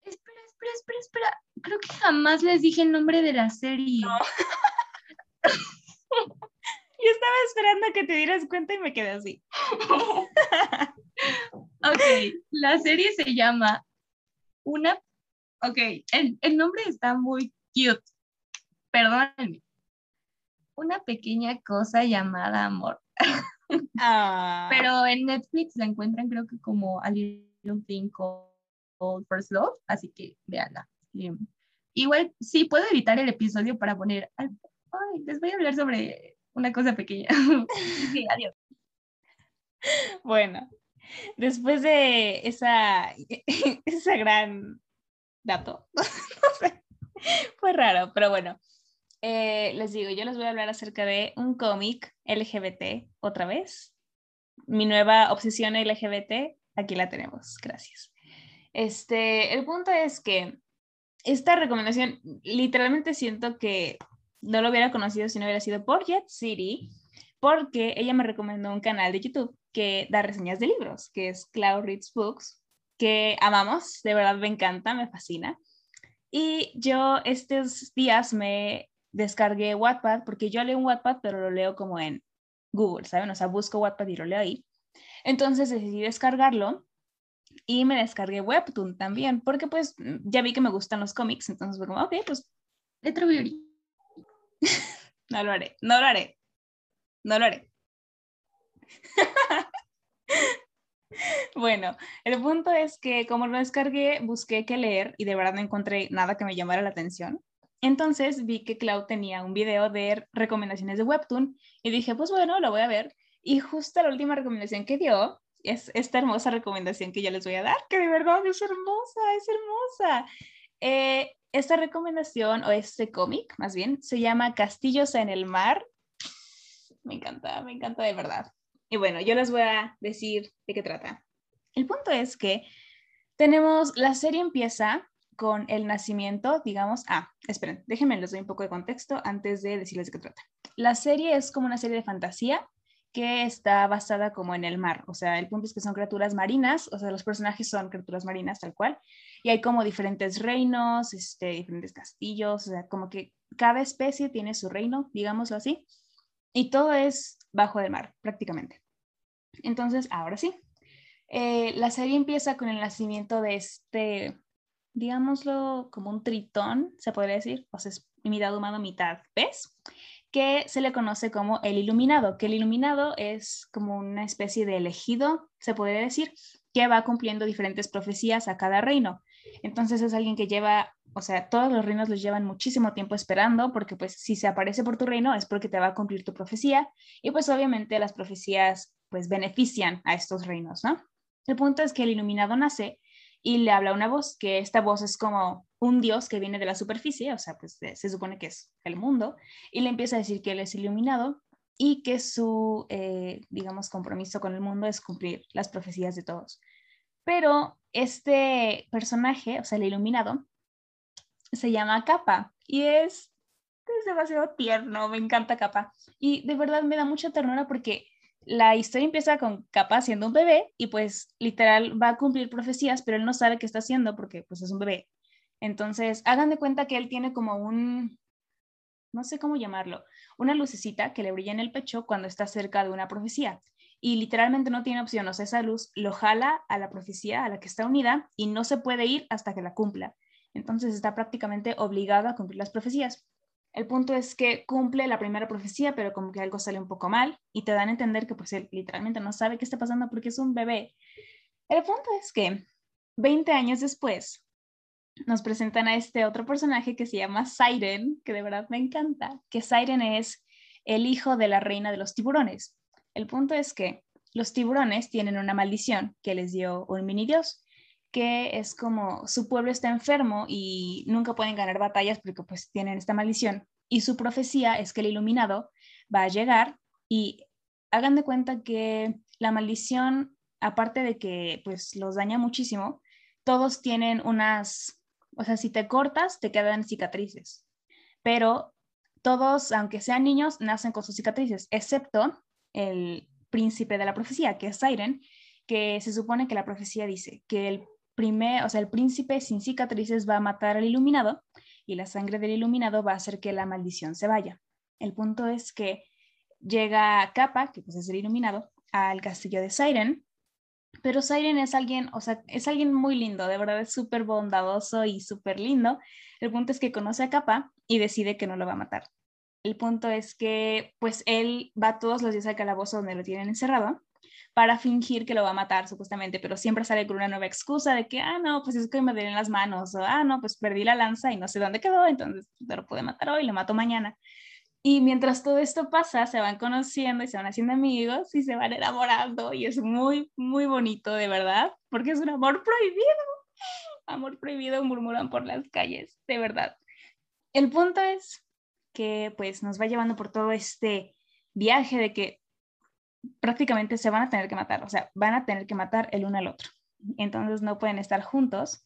Espera, espera, espera, espera. Creo que jamás les dije el nombre de la serie. [LAUGHS] [LAUGHS] Yo estaba esperando que te dieras cuenta y me quedé así. [LAUGHS] ok, la serie se llama Una. Ok, el, el nombre está muy cute. Perdónenme. Una pequeña cosa llamada amor. [LAUGHS] Ah. Pero en Netflix la encuentran creo que como A Little Thing Called First Love, así que véanla. igual sí puedo editar el episodio para poner, ay, les voy a hablar sobre una cosa pequeña. [LAUGHS] sí, adiós. Bueno, después de esa, [LAUGHS] esa gran dato, [LAUGHS] no sé, fue raro, pero bueno, eh, les digo, yo les voy a hablar acerca de un cómic LGBT otra vez. Mi nueva obsesión LGBT, aquí la tenemos, gracias. Este, el punto es que esta recomendación, literalmente siento que no lo hubiera conocido si no hubiera sido por Jet City, porque ella me recomendó un canal de YouTube que da reseñas de libros, que es Cloud Reads Books, que amamos, de verdad me encanta, me fascina. Y yo estos días me descargué Wattpad, porque yo leo un Wattpad, pero lo leo como en Google, ¿saben? O sea, busco Wattpad y lo leo ahí. Entonces decidí descargarlo y me descargué Webtoon también, porque pues ya vi que me gustan los cómics, entonces fue como, ok, pues Letro Beauty. No lo haré, no lo haré, no lo haré. [LAUGHS] bueno, el punto es que como lo descargué, busqué qué leer y de verdad no encontré nada que me llamara la atención. Entonces vi que Cloud tenía un video de recomendaciones de Webtoon y dije, pues bueno, lo voy a ver. Y justo la última recomendación que dio es esta hermosa recomendación que yo les voy a dar, que de verdad es hermosa, es hermosa. Eh, esta recomendación o este cómic, más bien, se llama Castillos en el Mar. Me encanta, me encanta de verdad. Y bueno, yo les voy a decir de qué trata. El punto es que tenemos, la serie empieza con el nacimiento, digamos, ah, esperen, déjenme les doy un poco de contexto antes de decirles de qué trata. La serie es como una serie de fantasía que está basada como en el mar, o sea, el punto es que son criaturas marinas, o sea, los personajes son criaturas marinas tal cual, y hay como diferentes reinos, este, diferentes castillos, o sea, como que cada especie tiene su reino, digámoslo así, y todo es bajo el mar, prácticamente. Entonces, ahora sí, eh, la serie empieza con el nacimiento de este digámoslo, como un tritón, se podría decir, o sea, es mitad humano, mitad pez, que se le conoce como el iluminado, que el iluminado es como una especie de elegido, se podría decir, que va cumpliendo diferentes profecías a cada reino. Entonces es alguien que lleva, o sea, todos los reinos los llevan muchísimo tiempo esperando, porque pues si se aparece por tu reino es porque te va a cumplir tu profecía, y pues obviamente las profecías pues benefician a estos reinos, ¿no? El punto es que el iluminado nace y le habla una voz, que esta voz es como un dios que viene de la superficie, o sea, pues se supone que es el mundo, y le empieza a decir que él es iluminado y que su, eh, digamos, compromiso con el mundo es cumplir las profecías de todos. Pero este personaje, o sea, el iluminado, se llama Capa y es, es demasiado tierno, me encanta Capa. Y de verdad me da mucha ternura porque la historia empieza con Capa siendo un bebé y pues literal va a cumplir profecías, pero él no sabe qué está haciendo porque pues es un bebé. Entonces, hagan de cuenta que él tiene como un, no sé cómo llamarlo, una lucecita que le brilla en el pecho cuando está cerca de una profecía. Y literalmente no tiene opción, o sea, esa luz lo jala a la profecía a la que está unida y no se puede ir hasta que la cumpla. entonces está prácticamente obligado a cumplir las profecías. El punto es que cumple la primera profecía, pero como que algo sale un poco mal y te dan a entender que pues él literalmente no sabe qué está pasando porque es un bebé. El punto es que 20 años después nos presentan a este otro personaje que se llama Siren, que de verdad me encanta, que Siren es el hijo de la reina de los tiburones. El punto es que los tiburones tienen una maldición que les dio un mini dios, que es como su pueblo está enfermo y nunca pueden ganar batallas porque pues tienen esta maldición. Y su profecía es que el iluminado va a llegar y hagan de cuenta que la maldición, aparte de que pues los daña muchísimo, todos tienen unas, o sea, si te cortas, te quedan cicatrices. Pero todos, aunque sean niños, nacen con sus cicatrices, excepto el príncipe de la profecía, que es Siren, que se supone que la profecía dice que el primer, o sea, el príncipe sin cicatrices va a matar al iluminado y la sangre del iluminado va a hacer que la maldición se vaya. El punto es que llega Kappa, que pues es el iluminado, al castillo de Siren, pero Siren es alguien, o sea, es alguien muy lindo, de verdad es súper bondadoso y súper lindo. El punto es que conoce a Kappa y decide que no lo va a matar. El punto es que, pues, él va todos los días al calabozo donde lo tienen encerrado para fingir que lo va a matar, supuestamente, pero siempre sale con una nueva excusa de que, ah, no, pues es que me duelen las manos, o ah, no, pues perdí la lanza y no sé dónde quedó, entonces lo pude matar hoy, lo mato mañana. Y mientras todo esto pasa, se van conociendo y se van haciendo amigos y se van enamorando y es muy, muy bonito, de verdad, porque es un amor prohibido. Amor prohibido murmuran por las calles, de verdad. El punto es que pues nos va llevando por todo este viaje de que prácticamente se van a tener que matar, o sea, van a tener que matar el uno al otro. Entonces no pueden estar juntos.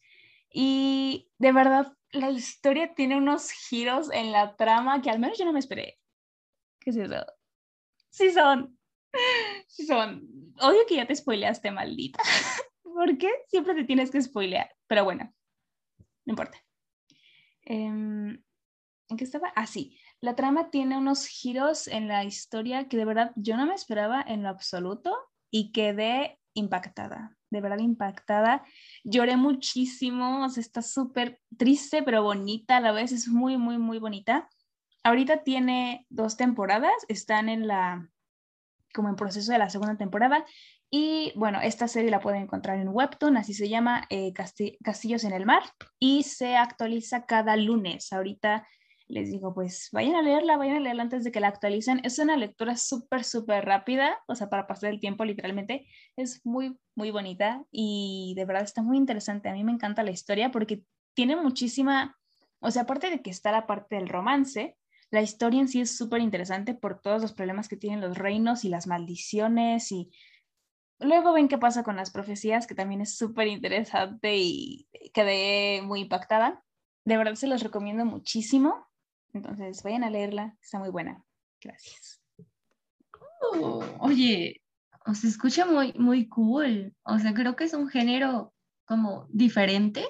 Y de verdad, la historia tiene unos giros en la trama que al menos yo no me esperé. ¿Qué es eso? Sí son. Sí son. Odio que ya te spoileaste, maldita. [LAUGHS] ¿Por qué siempre te tienes que spoilear? Pero bueno, no importa. Em, ¿En qué estaba? Ah, sí. La trama tiene unos giros en la historia que de verdad yo no me esperaba en lo absoluto y quedé impactada, de verdad impactada. Lloré muchísimo, o sea, está súper triste, pero bonita a la vez, es muy, muy, muy bonita. Ahorita tiene dos temporadas, están en la, como en proceso de la segunda temporada. Y bueno, esta serie la pueden encontrar en Webtoon, así se llama eh, Castillos en el Mar, y se actualiza cada lunes. Ahorita les digo, pues vayan a leerla, vayan a leerla antes de que la actualicen. Es una lectura súper, súper rápida, o sea, para pasar el tiempo literalmente. Es muy, muy bonita y de verdad está muy interesante. A mí me encanta la historia porque tiene muchísima, o sea, aparte de que está la parte del romance, la historia en sí es súper interesante por todos los problemas que tienen los reinos y las maldiciones y luego ven qué pasa con las profecías, que también es súper interesante y quedé muy impactada. De verdad se los recomiendo muchísimo. Entonces, vayan a leerla, está muy buena. Gracias. Oh, oye, o se escucha muy, muy cool. O sea, creo que es un género como diferente.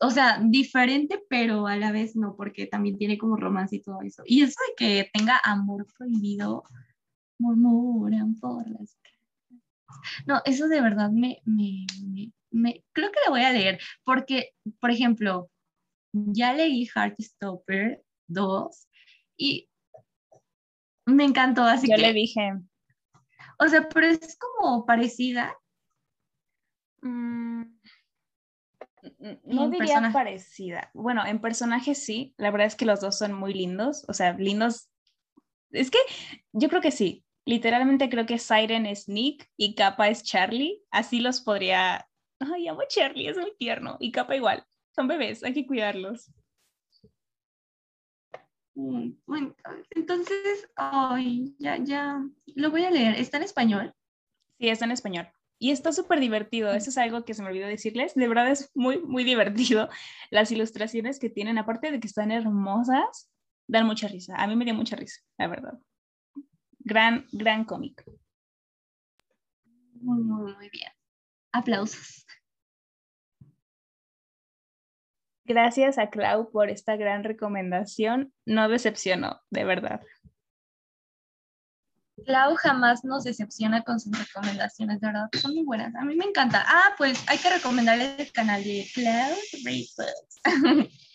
O sea, diferente, pero a la vez no, porque también tiene como romance y todo eso. Y eso de que tenga amor prohibido, murmuran por las no, eso de verdad me, me, me, creo que la voy a leer, porque, por ejemplo, ya leí Heartstopper 2 y me encantó, así Yo que... le dije. O sea, pero es como parecida. Mm, no diría parecida. Bueno, en personaje sí, la verdad es que los dos son muy lindos, o sea, lindos. Es que yo creo que sí, literalmente creo que Siren es Nick y Kappa es Charlie, así los podría... Ay, amo a Charlie, es muy tierno, y Kappa igual son bebés, hay que cuidarlos. Mm, bueno, entonces, ay, ya, ya, lo voy a leer. ¿Está en español? Sí, está en español. Y está súper divertido, eso es algo que se me olvidó decirles. De verdad es muy, muy divertido. [LAUGHS] Las ilustraciones que tienen, aparte de que están hermosas, dan mucha risa. A mí me dio mucha risa, la verdad. Gran, gran cómic. Muy, muy, muy bien. Aplausos. Gracias a Clau por esta gran recomendación. No decepcionó, de verdad. Clau jamás nos decepciona con sus recomendaciones, de verdad, son muy buenas. A mí me encanta. Ah, pues hay que recomendar el canal de Cloud Readbooks. [LAUGHS]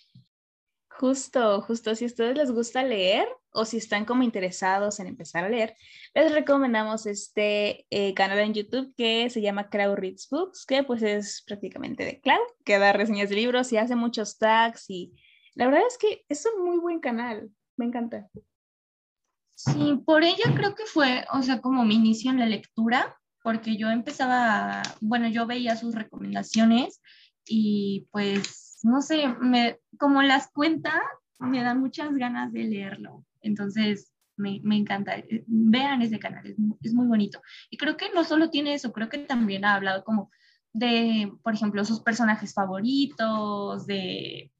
Justo, justo, si a ustedes les gusta leer o si están como interesados en empezar a leer, les recomendamos este eh, canal en YouTube que se llama Cloud Reads Books, que pues es prácticamente de Cloud, que da reseñas de libros y hace muchos tags y la verdad es que es un muy buen canal, me encanta. Sí, por ella creo que fue, o sea, como mi inicio en la lectura, porque yo empezaba, bueno, yo veía sus recomendaciones y pues, no sé, me, como las cuenta, me dan muchas ganas de leerlo. Entonces, me, me encanta. Vean ese canal, es, es muy bonito. Y creo que no solo tiene eso, creo que también ha hablado como de, por ejemplo, sus personajes favoritos, de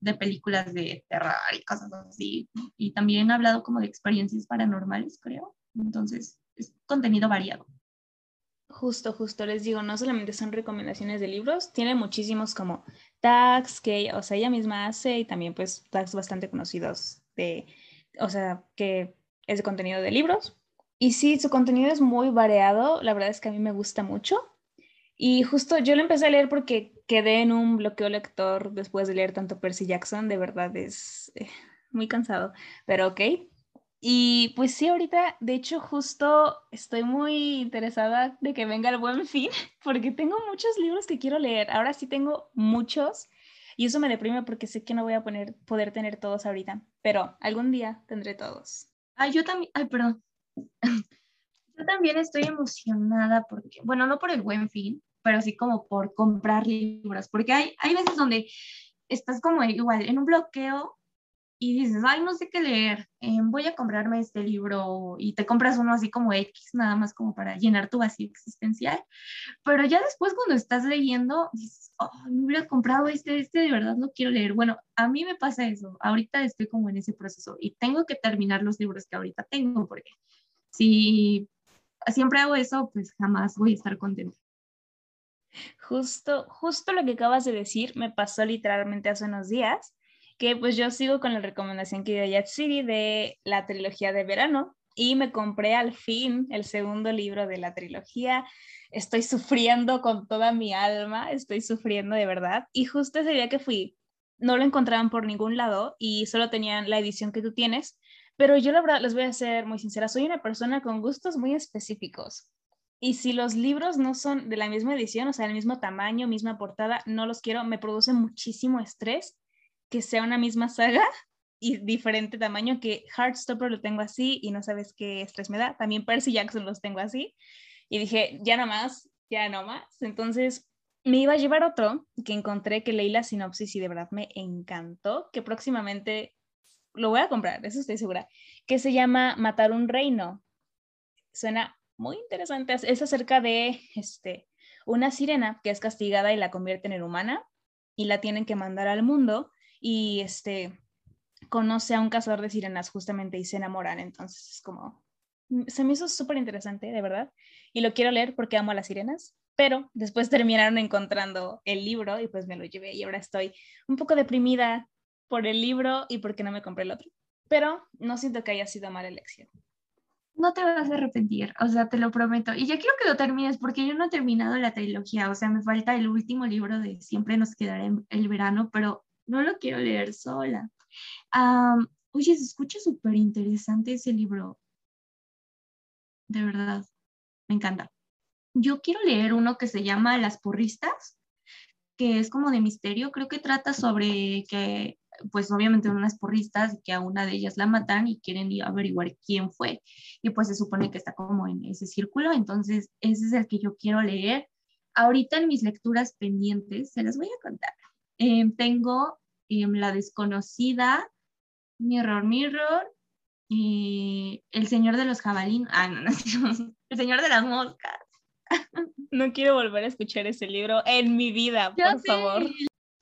de películas de terror y cosas así. Y también ha hablado como de experiencias paranormales, creo. Entonces, es contenido variado. Justo, justo, les digo, no solamente son recomendaciones de libros, tiene muchísimos como tags que, o sea, ella misma hace y también pues tags bastante conocidos de, o sea, que es de contenido de libros. Y sí, su contenido es muy variado, la verdad es que a mí me gusta mucho. Y justo yo lo empecé a leer porque quedé en un bloqueo lector después de leer tanto Percy Jackson, de verdad es eh, muy cansado, pero ok. Y pues sí, ahorita, de hecho, justo estoy muy interesada de que venga el buen fin, [LAUGHS] porque tengo muchos libros que quiero leer. Ahora sí tengo muchos y eso me deprime porque sé que no voy a poner, poder tener todos ahorita, pero algún día tendré todos. Ay, yo también, ay, perdón. [LAUGHS] Yo también estoy emocionada porque, bueno, no por el buen fin, pero sí como por comprar libros, porque hay, hay veces donde estás como igual en un bloqueo y dices, ay, no sé qué leer, eh, voy a comprarme este libro y te compras uno así como X, nada más como para llenar tu vacío existencial, pero ya después cuando estás leyendo, dices, oh, me hubiera comprado este, este de verdad no quiero leer. Bueno, a mí me pasa eso, ahorita estoy como en ese proceso y tengo que terminar los libros que ahorita tengo, porque si siempre hago eso, pues jamás voy a estar contenta. Justo, justo lo que acabas de decir me pasó literalmente hace unos días, que pues yo sigo con la recomendación que dio Yat City de la trilogía de verano y me compré al fin el segundo libro de la trilogía. Estoy sufriendo con toda mi alma, estoy sufriendo de verdad. Y justo ese día que fui, no lo encontraban por ningún lado y solo tenían la edición que tú tienes. Pero yo la verdad les voy a ser muy sincera, soy una persona con gustos muy específicos. Y si los libros no son de la misma edición, o sea, el mismo tamaño, misma portada, no los quiero, me produce muchísimo estrés que sea una misma saga [LAUGHS] y diferente tamaño, que Heartstopper lo tengo así y no sabes qué estrés me da. También Percy Jackson los tengo así. Y dije, ya no más, ya no más. Entonces me iba a llevar otro que encontré que leí la sinopsis y de verdad me encantó, que próximamente lo voy a comprar, eso estoy segura, que se llama Matar un reino. Suena muy interesante. Es acerca de este, una sirena que es castigada y la convierten en humana y la tienen que mandar al mundo y este, conoce a un cazador de sirenas justamente y se enamoran. Entonces es como, mm, se me hizo súper interesante, de verdad. Y lo quiero leer porque amo a las sirenas, pero después [LAUGHS] terminaron encontrando el libro y pues me lo llevé y ahora estoy un poco deprimida por el libro y porque no me compré el otro. Pero no siento que haya sido mala elección no te vas a arrepentir, o sea, te lo prometo. Y ya quiero que lo termines porque yo no he terminado la trilogía, o sea, me falta el último libro de Siempre nos quedará el verano, pero no lo quiero leer sola. oye, se escucha súper interesante ese libro. De verdad, me encanta. Yo quiero leer uno que se llama Las porristas, que es como de misterio, creo que trata sobre que pues obviamente unas porristas que a una de ellas la matan y quieren averiguar quién fue. Y pues se supone que está como en ese círculo, entonces ese es el que yo quiero leer. Ahorita en mis lecturas pendientes, se las voy a contar. Em, tengo em, La desconocida, Mirror Mirror, y El Señor de los Jabalín, ah, no, no, [LAUGHS] El Señor de las Moscas. [LAUGHS] No quiero volver a escuchar ese libro en mi vida, por favor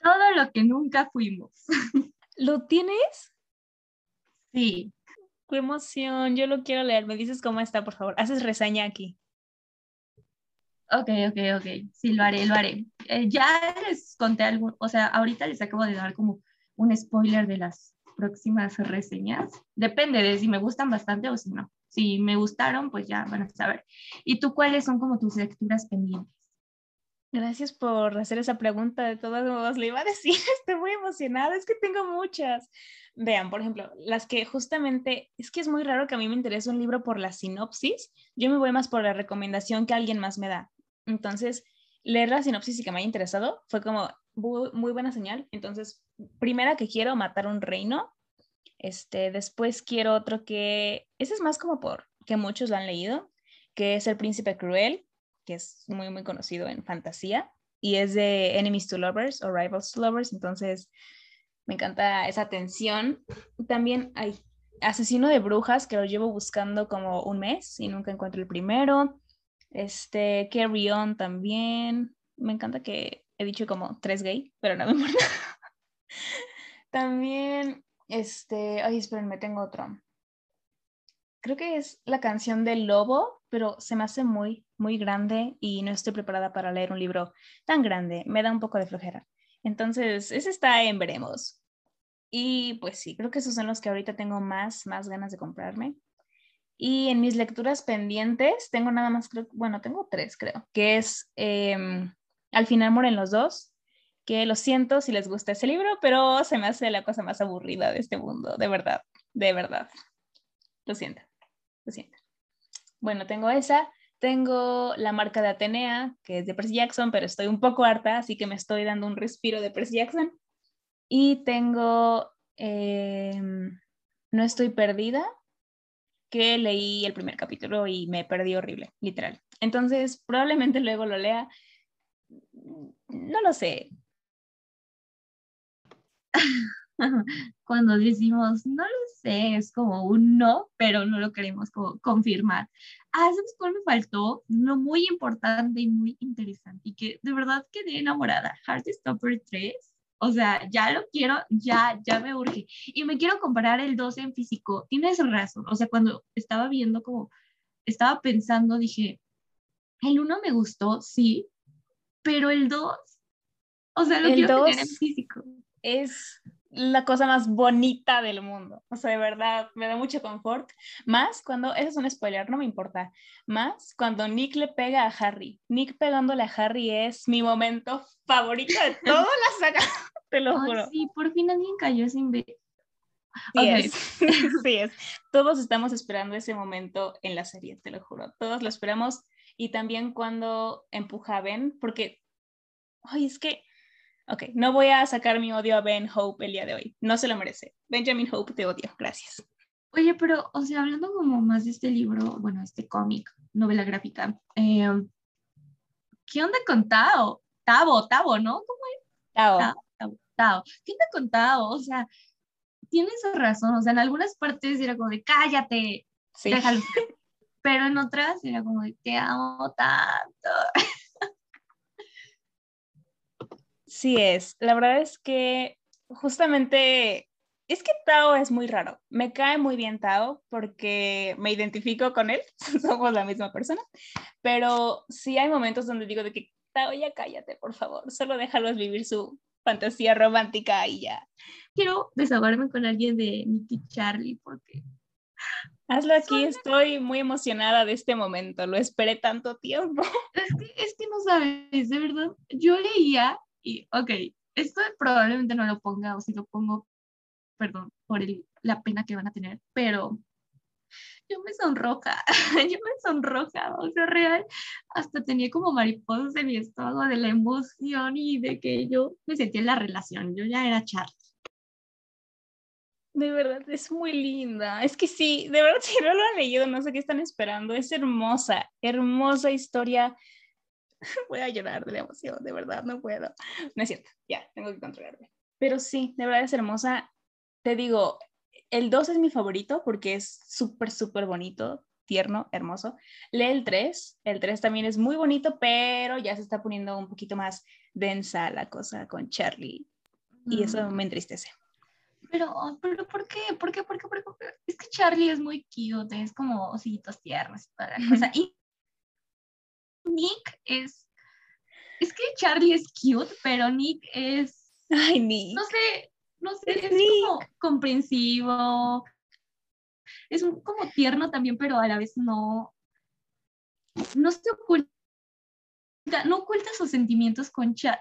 todo lo que nunca fuimos. [LAUGHS] ¿Lo tienes? Sí. Qué emoción, yo lo quiero leer. Me dices cómo está, por favor. Haces reseña aquí. Ok, ok, ok. Sí, lo haré, lo haré. Eh, ya les conté algo, o sea, ahorita les acabo de dar como un spoiler de las próximas reseñas. Depende de si me gustan bastante o si no. si me gustaron, pues ya van a saber. ¿Y tú cuáles son como tus lecturas pendientes? Gracias por hacer esa pregunta. De todos modos, le iba a decir, [LAUGHS] estoy muy emocionada, es que tengo muchas. Vean, por ejemplo, las que justamente, es que es muy raro que a mí me interese un libro por la sinopsis, yo me voy más por la recomendación que alguien más me da. Entonces, leer la sinopsis y que me haya interesado fue como muy, buena señal. Entonces, primera que quiero, matar un reino. Este, después quiero otro que, ese es más como por que muchos lo han leído, que es El Príncipe Cruel, que es muy, muy conocido en fantasía y es de Enemies to Lovers o Rivals to Lovers. Entonces, me encanta esa tensión. También hay Asesino de Brujas, que lo llevo buscando como un mes y nunca encuentro el primero. Este, Carry On también. Me encanta que he dicho como tres gay, pero no [LAUGHS] me también, este, ay, espérenme, tengo otro. Creo que es la canción del lobo, pero se me hace muy, muy grande y no estoy preparada para leer un libro tan grande. Me da un poco de flojera. Entonces, ese está en veremos. Y pues sí, creo que esos son los que ahorita tengo más, más ganas de comprarme. Y en mis lecturas pendientes, tengo nada más, creo, bueno, tengo tres, creo, que es em, Al final mueren los dos, que lo siento si les gusta ese libro, pero se me hace la cosa más aburrida de este mundo, de verdad, de verdad. Lo siento, lo siento. Bueno, tengo esa. Tengo la marca de Atenea, que es de Percy Jackson, pero estoy un poco harta, así que me estoy dando un respiro de Percy Jackson. Y tengo em, No estoy perdida, que leí el primer capítulo y me perdí horrible, literal. Entonces, probablemente [LAUGHS] luego lo lea. No lo sé. [LAUGHS] Cuando decimos no lo sé, es como un no, pero no lo queremos como confirmar. Ah, ¿sabes cuál me faltó? Uno muy importante y muy interesante y que de verdad quedé enamorada. Heartstopper 3. O sea, ya lo quiero, ya, ya me urge. Y me quiero comprar el 2 en físico. Tienes razón. O sea, cuando estaba viendo como, estaba pensando, dije, el 1 me gustó, sí, pero el 2, o sea, lo el quiero tener en físico. Es la cosa más bonita del mundo. O sea, de verdad, me da mucho confort. Más cuando, eso es un spoiler, no me importa. Más cuando Nick le pega a Harry. Nick pegándole a Harry es mi momento favorito de toda la saga. [LAUGHS] Te lo juro. Sí, por fin alguien cayó sin ver. Sí, es. [LAUGHS] sí es. Todos estamos esperando ese momento en la serie, te lo juro. Todos lo esperamos. Y también cuando empuja a Ben, porque, ay, es que Ok, no voy a sacar mi odio a Ben Hope el día de hoy. No se lo merece. Benjamin Hope, te odio. Gracias. Oye, pero, o sea, hablando como más de este libro, bueno, este cómic, novela gráfica, eh, ¿qué onda con Tao? Tavo, Tavo, ¿no? ¿Cómo es? Tao. Tao, Tao. ¿Qué onda con Tao? O sea, tienes razón, o sea, en algunas partes era como de cállate, sí. déjalo. [LAUGHS] Pero en otras era como de te amo tanto. Sí es, la verdad es que justamente es que Tao es muy raro. Me cae muy bien Tao porque me identifico con él, [LAUGHS] somos la misma persona, pero sí hay momentos donde digo de que Tao ya cállate, por favor, solo déjalos vivir su fantasía romántica y ya. Quiero desahogarme con alguien de Nicky Charlie porque Hazlo aquí, estoy muy emocionada de este momento, lo esperé tanto tiempo. [LAUGHS] Es que, es que no sabes, de verdad, yo leía y, ok, esto probablemente no lo ponga o si lo pongo, perdón, por el, la pena que van a tener, pero yo me sonroja, [LAUGHS] yo me sonroja, o sea, real, hasta tenía como mariposas en mi estómago de la emoción y de que yo me sentía en la relación, yo ya era Charlie. De verdad, es muy linda. Es que sí, de verdad, [LAUGHS] si no lo han leído, no sé qué están esperando. Es hermosa, hermosa historia [LAUGHS] voy a llorar de la emoción, de verdad, no puedo. No es cierto, ya, tengo que controlarme. Pero sí, de verdad es hermosa. Te digo, el 2 es mi favorito porque es súper, súper bonito, tierno, hermoso. Lee el 3, el 3 también es muy bonito, pero ya se está poniendo un poquito más densa la cosa con Charlie y eso mm. me entristece. Pero, pero ¿por qué? ¿Por qué? ¿Por qué? ¿Por qué? Es que Charlie es muy cute, es como ositos tiernos y toda la cosa. Y Nick es, es que Charlie es cute, pero Nick es, ay, Nick. no sé, no sé, es, como comprensivo, es un, como tierno también, pero a la vez no, no se oculta, no oculta sus sentimientos con Chad.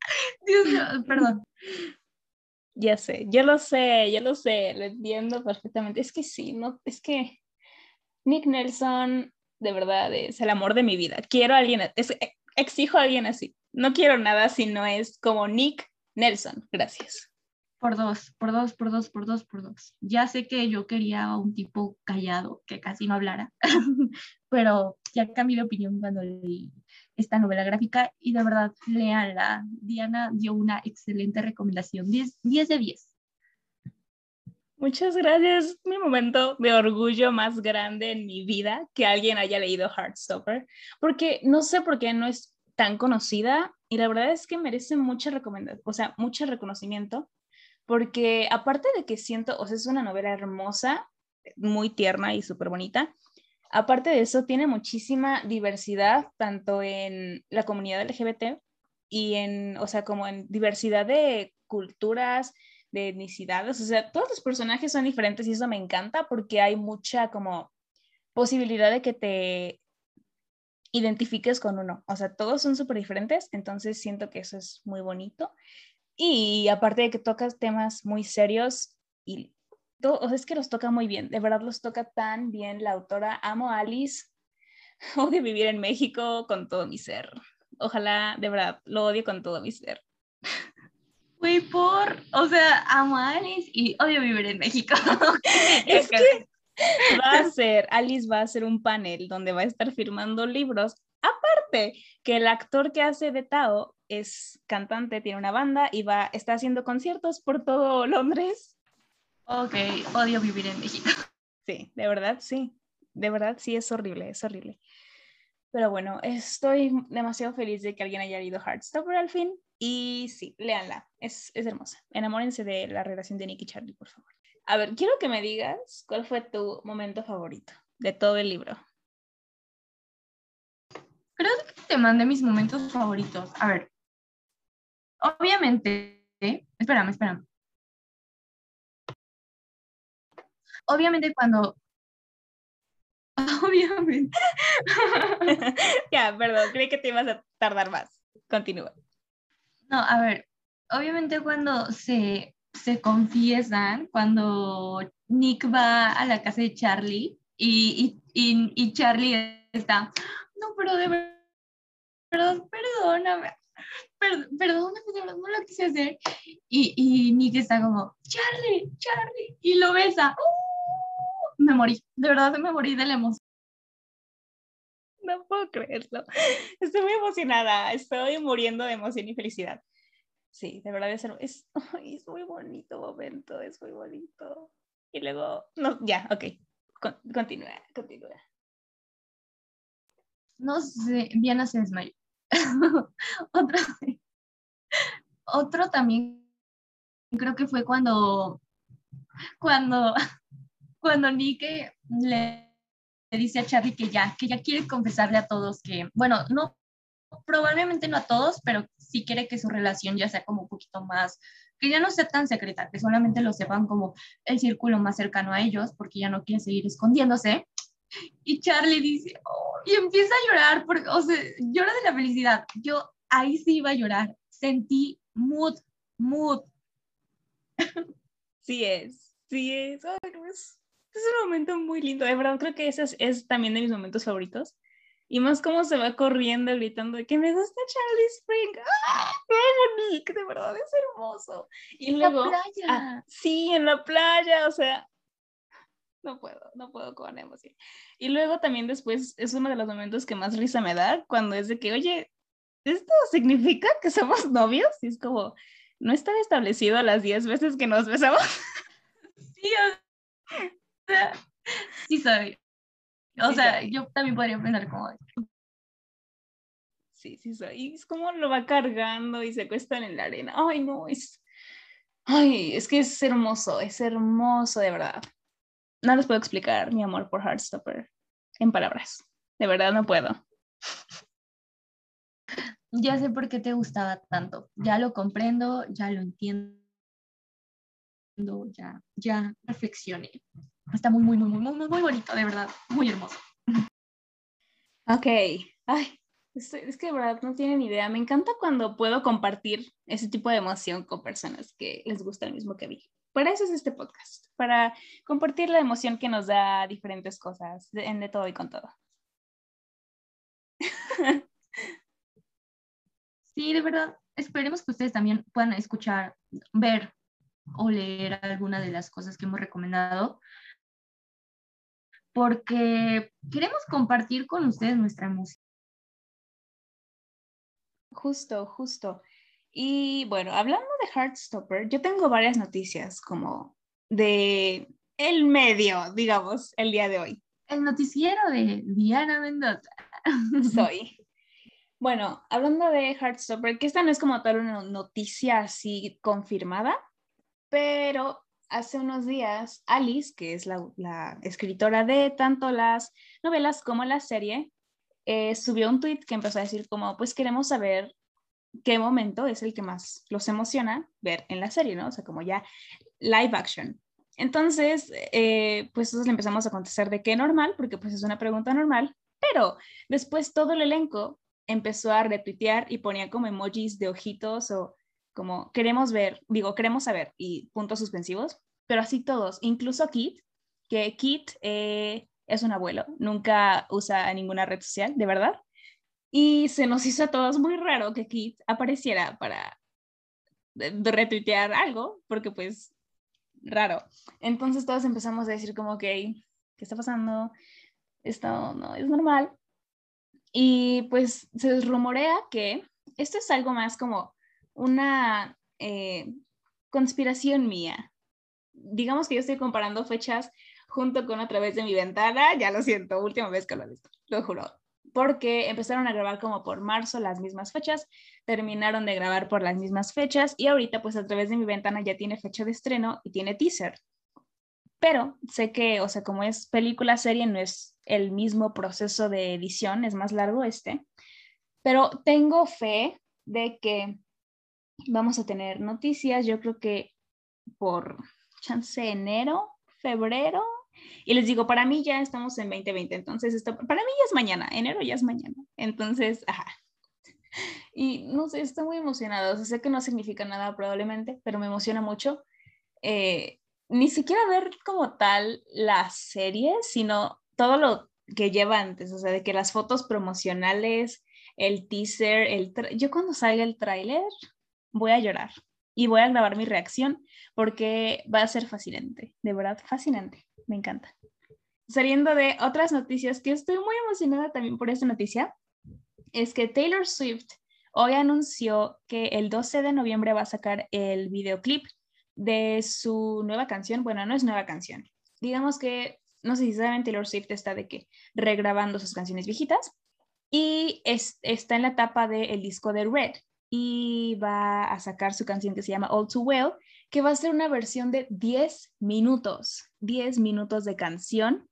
[LAUGHS] Dios mío, perdón. Ya sé, yo lo sé, yo lo sé, lo entiendo perfectamente. Es que sí, no, es que Nick Nelson de verdad es el amor de mi vida. Quiero a alguien, exijo a alguien así. No quiero nada si no es como Nick Nelson. Gracias. Por dos, por dos, por dos, por dos, por dos. Ya sé que yo quería a un tipo callado, que casi no hablara, [LAUGHS] pero ya cambié de opinión cuando leí esta novela gráfica y de verdad, leanla. Diana dio una excelente recomendación, 10, 10 de 10. Muchas gracias. Mi momento de orgullo más grande en mi vida que alguien haya leído Heartstopper, porque no sé por qué no es tan conocida y la verdad es que merece mucha recomendación, o sea, mucho reconocimiento, porque aparte de que siento, o sea, es una novela hermosa, muy tierna y súper bonita, aparte de eso tiene muchísima diversidad, tanto en la comunidad LGBT y en, o sea, como en diversidad de culturas, de etnicidades, o sea, todos los personajes son diferentes y eso me encanta porque hay mucha como posibilidad de que te identifiques con uno. O sea, todos son súper diferentes, entonces siento que eso es muy bonito. Y aparte de que tocas temas muy serios y todo, o sea, es que los toca muy bien, de verdad los toca tan bien la autora. Amo a Alice, [LAUGHS] odio vivir en México con todo mi ser. Ojalá, de verdad, lo odio con todo mi ser. [LAUGHS] Fui por, o sea, amo a Alice y odio vivir en México. [LAUGHS] es que va a ser, Alice va a hacer un panel donde va a estar firmando libros. Aparte, que el actor que hace de Tao es cantante, tiene una banda y va, está haciendo conciertos por todo Londres. Ok, odio vivir en México. [LAUGHS] Sí, de verdad, sí. De verdad, sí, es horrible, es horrible. Pero bueno, estoy demasiado feliz de que alguien haya leído Heartstopper al fin. Y sí, léanla, es, es hermosa. Enamórense de la relación de Nick y Charlie, por favor. A ver, quiero que me digas cuál fue tu momento favorito de todo el libro. Creo que te mandé mis momentos favoritos. A ver, obviamente, espérame, espérame. Obviamente cuando... [LAUGHS] Obviamente. [LAUGHS] ya, perdón, creí que te ibas a tardar más. Continúa. No, a ver, obviamente cuando se se confiesan cuando Nick va a la casa de Charlie y, y, y, Charlie está, no, pero de verdad, perdóname, perdóname, de verdad no lo quise hacer. Y, y Nick está como, Charlie, Charlie, y lo besa. ¡Uh! Me morí, de verdad me morí de la emoción. No puedo creerlo. Estoy muy emocionada, estoy muriendo de emoción y felicidad. Sí, de verdad es, es, es muy bonito momento, es muy bonito. Y luego, no, ya, ok, continúa, continúa. No sé, Viana se desmayó. [LAUGHS] otro, otro también creo que fue cuando, cuando, [LAUGHS] cuando Nike le, dice a Charlie que ya, que ya quiere confesarle a todos que, bueno, no probablemente no a todos, pero sí quiere que su relación ya sea como un poquito más, que ya no sea tan secreta, que solamente lo sepan como el círculo más cercano a ellos, porque ya no quiere seguir escondiéndose. [LAUGHS] Y Charlie dice, oh", y empieza a llorar, porque, o sea, llora de la felicidad. Yo ahí sí iba a llorar, sentí mood, mood. Sí es, sí es. es, es un momento muy lindo, de verdad creo que ese es, es también de mis momentos favoritos y más como se va corriendo gritando que me gusta Charlie Spring. ¡Ah! ¡Qué De verdad es hermoso. Y luego. En la playa. Ah, sí, en la playa. O sea, no puedo, no puedo con emoción. Y luego también después es uno de los momentos que más risa me da cuando es de que, oye, ¿esto significa que somos novios? Y es como, ¿no está establecido a las 10 veces que nos besamos? [LAUGHS] Sí, o sea, sí soy. O sea, yo también podría pensar como... Sí, sí, y es como lo va cargando y se acuestan en la arena. Ay, no, es... Ay, es que es hermoso, es hermoso, de verdad. No les puedo explicar mi amor por Heartstopper en palabras. De verdad no puedo. Ya sé por qué te gustaba tanto. Ya lo comprendo, ya lo entiendo, ya, ya reflexioné. Está muy, muy, muy, muy, muy, muy bonito, de verdad, muy hermoso. Ok, ay, es, que de verdad no tienen idea. Me encanta cuando puedo compartir ese tipo de emoción con personas que les gusta el mismo que a mí. Para eso es este podcast, para compartir la emoción que nos da diferentes cosas, en de todo y con todo. [LAUGHS] Sí, de verdad, esperemos que ustedes también puedan escuchar, ver o leer alguna de las cosas que hemos recomendado, porque queremos compartir con ustedes nuestra emoción. Justo, justo. Y bueno, hablando de Heartstopper, yo tengo varias noticias como de el medio, digamos, el día de hoy. El noticiero de Diana Mendoza. [LAUGHS] Soy. Bueno, hablando de Heartstopper, que esta no es como tal una noticia así confirmada, pero hace unos días Alice, que es la, escritora de tanto las novelas como la serie, eh, subió un tweet que empezó a decir como, pues queremos saber qué momento es el que más los emociona ver en la serie, ¿no? O sea, como ya live action. Entonces, eh, pues nosotros le empezamos a contestar de qué normal, porque pues es una pregunta normal, pero después todo el elenco empezó a retuitear y ponía como emojis de ojitos o como queremos ver, digo, queremos saber y puntos suspensivos, pero así todos, incluso Kit, que Kit eh, es un abuelo, nunca usa ninguna red social, de verdad. Y se nos hizo a todos muy raro que Kit apareciera para retuitear algo, porque pues raro. Entonces todos empezamos a decir como que, ¿qué está pasando? Esto no es normal. Y pues se rumorea que esto es algo más como una eh, conspiración mía. Digamos que yo estoy comparando fechas junto con a través de mi ventana, ya lo siento, última vez que lo he visto, lo juro, porque empezaron a grabar como por marzo las mismas fechas, terminaron de grabar por las mismas fechas y ahorita pues a través de mi ventana ya tiene fecha de estreno y tiene teaser. Pero sé que, o sea, como es película serie, no es el mismo proceso de edición, es más largo este, pero tengo fe de que vamos a tener noticias, yo creo que por chance enero, febrero, y les digo, para mí ya estamos en 2020, entonces esto, para mí ya es mañana, enero ya es mañana, entonces, ajá. [LAUGHS] Y no sé, estoy muy emocionada, sé que no significa nada probablemente, pero me emociona mucho. Eh, ni siquiera ver como tal la serie, sino todo lo que lleva antes, o sea, de que las fotos promocionales, el teaser, el yo cuando salga el tráiler voy a llorar y voy a grabar mi reacción porque va a ser fascinante, de verdad fascinante, me encanta. Saliendo de otras noticias que estoy muy emocionada también por esta noticia, es que Taylor Swift hoy anunció que el 12 de noviembre va a sacar el videoclip de su nueva canción, bueno, no es nueva canción, digamos que no sé si saben, Taylor Swift está de que regrabando sus canciones viejitas y está en la etapa del disco de Red y va a sacar su canción que se llama All Too Well, que va a ser una versión de 10 minutos, 10 minutos de canción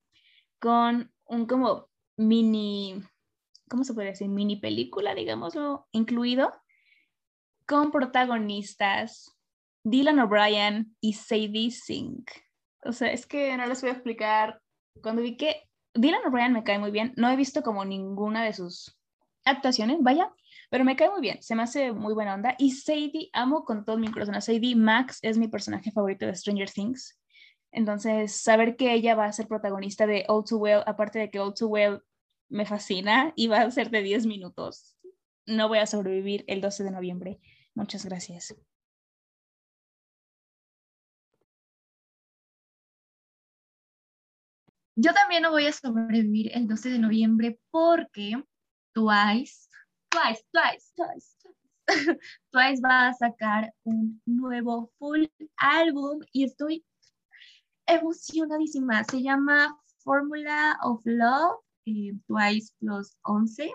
con un como mini, ¿cómo se puede decir? Mini película, digámoslo, incluido, con protagonistas Dylan O'Brien y Sadie Sink. O sea, es que no les voy a explicar cuando vi que Dylan O'Brien me cae muy bien, no he visto como ninguna de sus actuaciones, vaya, pero me cae muy bien, se me hace muy buena onda. Y Sadie, amo con todo mi corazón Sadie. Max es mi personaje favorito de Stranger Things. Entonces, saber que ella va a ser protagonista de All Too Well, aparte de que All Too Well me fascina y va a ser de 10 minutos. No voy a sobrevivir el 12 de noviembre. Muchas gracias. Yo también no voy a sobrevivir el 12 de noviembre porque Twice, Twice, Twice, Twice, [LAUGHS] Twice, va a sacar un nuevo full álbum y estoy emocionadísima. Se llama Formula of Love, eh, Twice plus 11,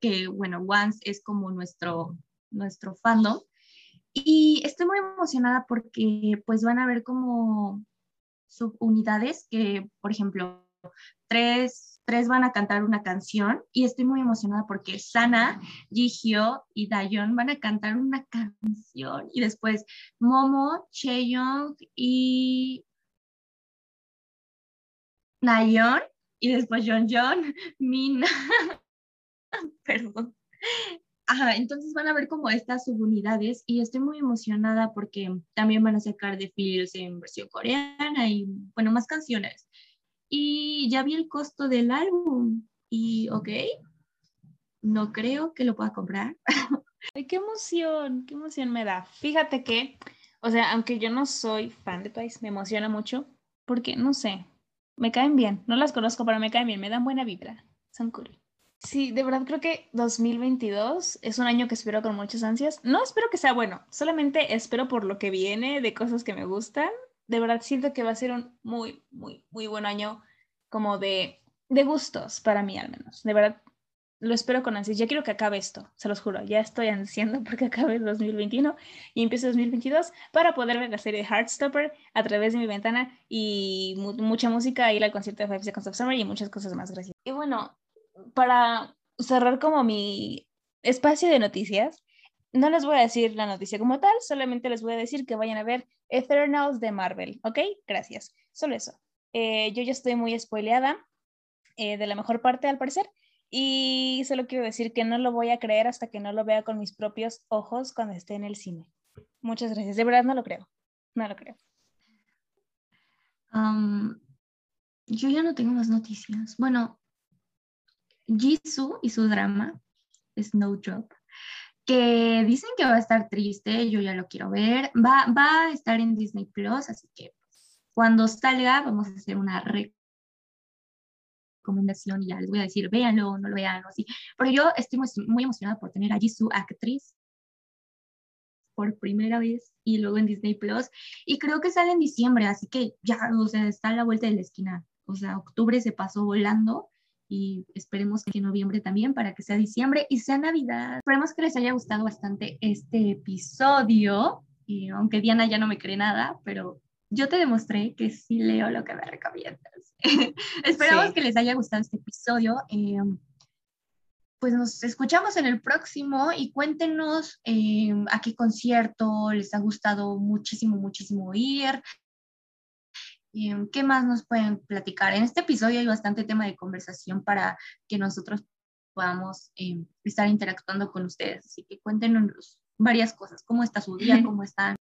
que bueno, Once es como nuestro, nuestro fandom. Y estoy muy emocionada porque pues van a ver como subunidades que, por ejemplo, tres, tres van a cantar una canción y estoy muy emocionada porque Sana, Jihyo y Dayon van a cantar una canción y después Momo, Chaeyoung y Nayon y después John John, Mina. [LAUGHS] Perdón. Ajá, entonces van a ver como estas subunidades y estoy muy emocionada porque también van a sacar de Feels en versión coreana y bueno, más canciones. Y ya vi el costo del álbum y ok, no creo que lo pueda comprar. [LAUGHS] Ay, qué emoción, qué emoción me da. Fíjate que, o sea, aunque yo no soy fan de Twice, me emociona mucho porque, no sé, me caen bien. No las conozco, pero me caen bien, me dan buena vibra. Son cool. Sí, de verdad creo que 2022 es un año que espero con muchas ansias. No espero que sea bueno, solamente espero por lo que viene de cosas que me gustan. De verdad siento que va a ser un muy, muy, muy buen año como de, de gustos para mí al menos. De verdad lo espero con ansias. Ya quiero que acabe esto, se los juro. Ya estoy ansiando [LAUGHS] porque acabe el 2021 y empiece 2022 para poder ver la serie de Heartstopper a través de mi ventana y mucha música, ir al concierto de Five Seconds of Summer y muchas cosas más. Gracias. Y bueno, para cerrar como mi espacio de noticias, no les voy a decir la noticia como tal, solamente les voy a decir que vayan a ver Eternals de Marvel, ¿ok? Gracias. Solo eso. Eh, yo ya estoy muy spoileada eh, de la mejor parte, al parecer. Y solo quiero decir que no lo voy a creer hasta que no lo vea con mis propios ojos cuando esté en el cine. Muchas gracias. De verdad no lo creo. No lo creo. yo ya no tengo más noticias. Bueno, Jisoo y su drama, Snowdrop, que dicen que va a estar triste, yo ya lo quiero ver. Va, va a estar en Disney Plus, así que cuando salga vamos a hacer una re recomendación y ya les voy a decir, véanlo, no lo vean, o así. Pero yo estoy muy, emocionada por tener allí su actriz por primera vez y luego en Disney Plus. Y creo que sale en diciembre, así que ya, o sea, está a la vuelta de la esquina. O sea, octubre se pasó volando y esperemos que en noviembre también para que sea diciembre y sea Navidad. Esperemos que les haya gustado bastante este episodio. Y aunque Diana ya no me cree nada, pero yo te demostré que sí leo lo que me recomiendas. [LAUGHS] Esperamos que les haya gustado este episodio. Eh, pues nos escuchamos en el próximo y cuéntenos eh, a qué concierto les ha gustado muchísimo, muchísimo ir. Eh, ¿Qué más nos pueden platicar? En este episodio hay bastante tema de conversación para que nosotros podamos estar interactuando con ustedes. Así que cuéntenos varias cosas. ¿Cómo está su día? [LAUGHS] ¿Cómo están?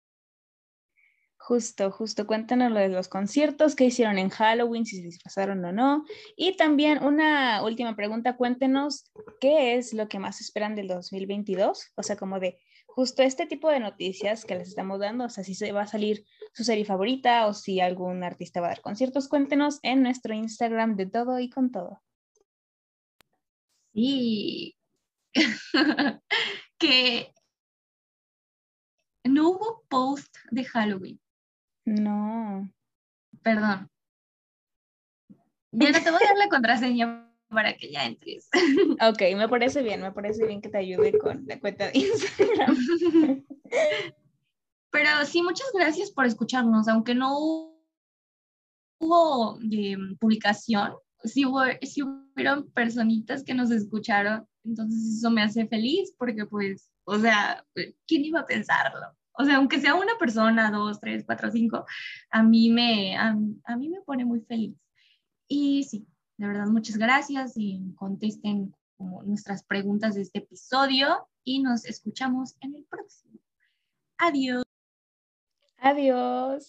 Justo, justo, cuéntanos lo de los conciertos, qué hicieron en Halloween, si se disfrazaron o no. Y también una última pregunta, cuéntenos qué es lo que más esperan del 2022, o sea, como de justo este tipo de noticias que les estamos dando, o sea, si se va a salir su serie favorita o si algún artista va a dar conciertos, cuéntenos en nuestro Instagram de todo y con todo. Sí, [LAUGHS] que no hubo post de Halloween. No. Perdón. Bien, te voy a dar la contraseña para que ya entres. Ok, me parece bien, me parece bien que te ayude con la cuenta de Instagram. [LAUGHS] Pero sí, muchas gracias por escucharnos, aunque no hubo eh, publicación, sí, hubo, sí hubieron personitas que nos escucharon, entonces eso me hace feliz porque pues, o sea, ¿quién iba a pensarlo? O sea, aunque sea una persona, dos, tres, cuatro, cinco, a mí me, a, mí me pone muy feliz. Y sí, de verdad, muchas gracias y contesten nuestras preguntas de este episodio y nos escuchamos en el próximo. Adiós. Adiós.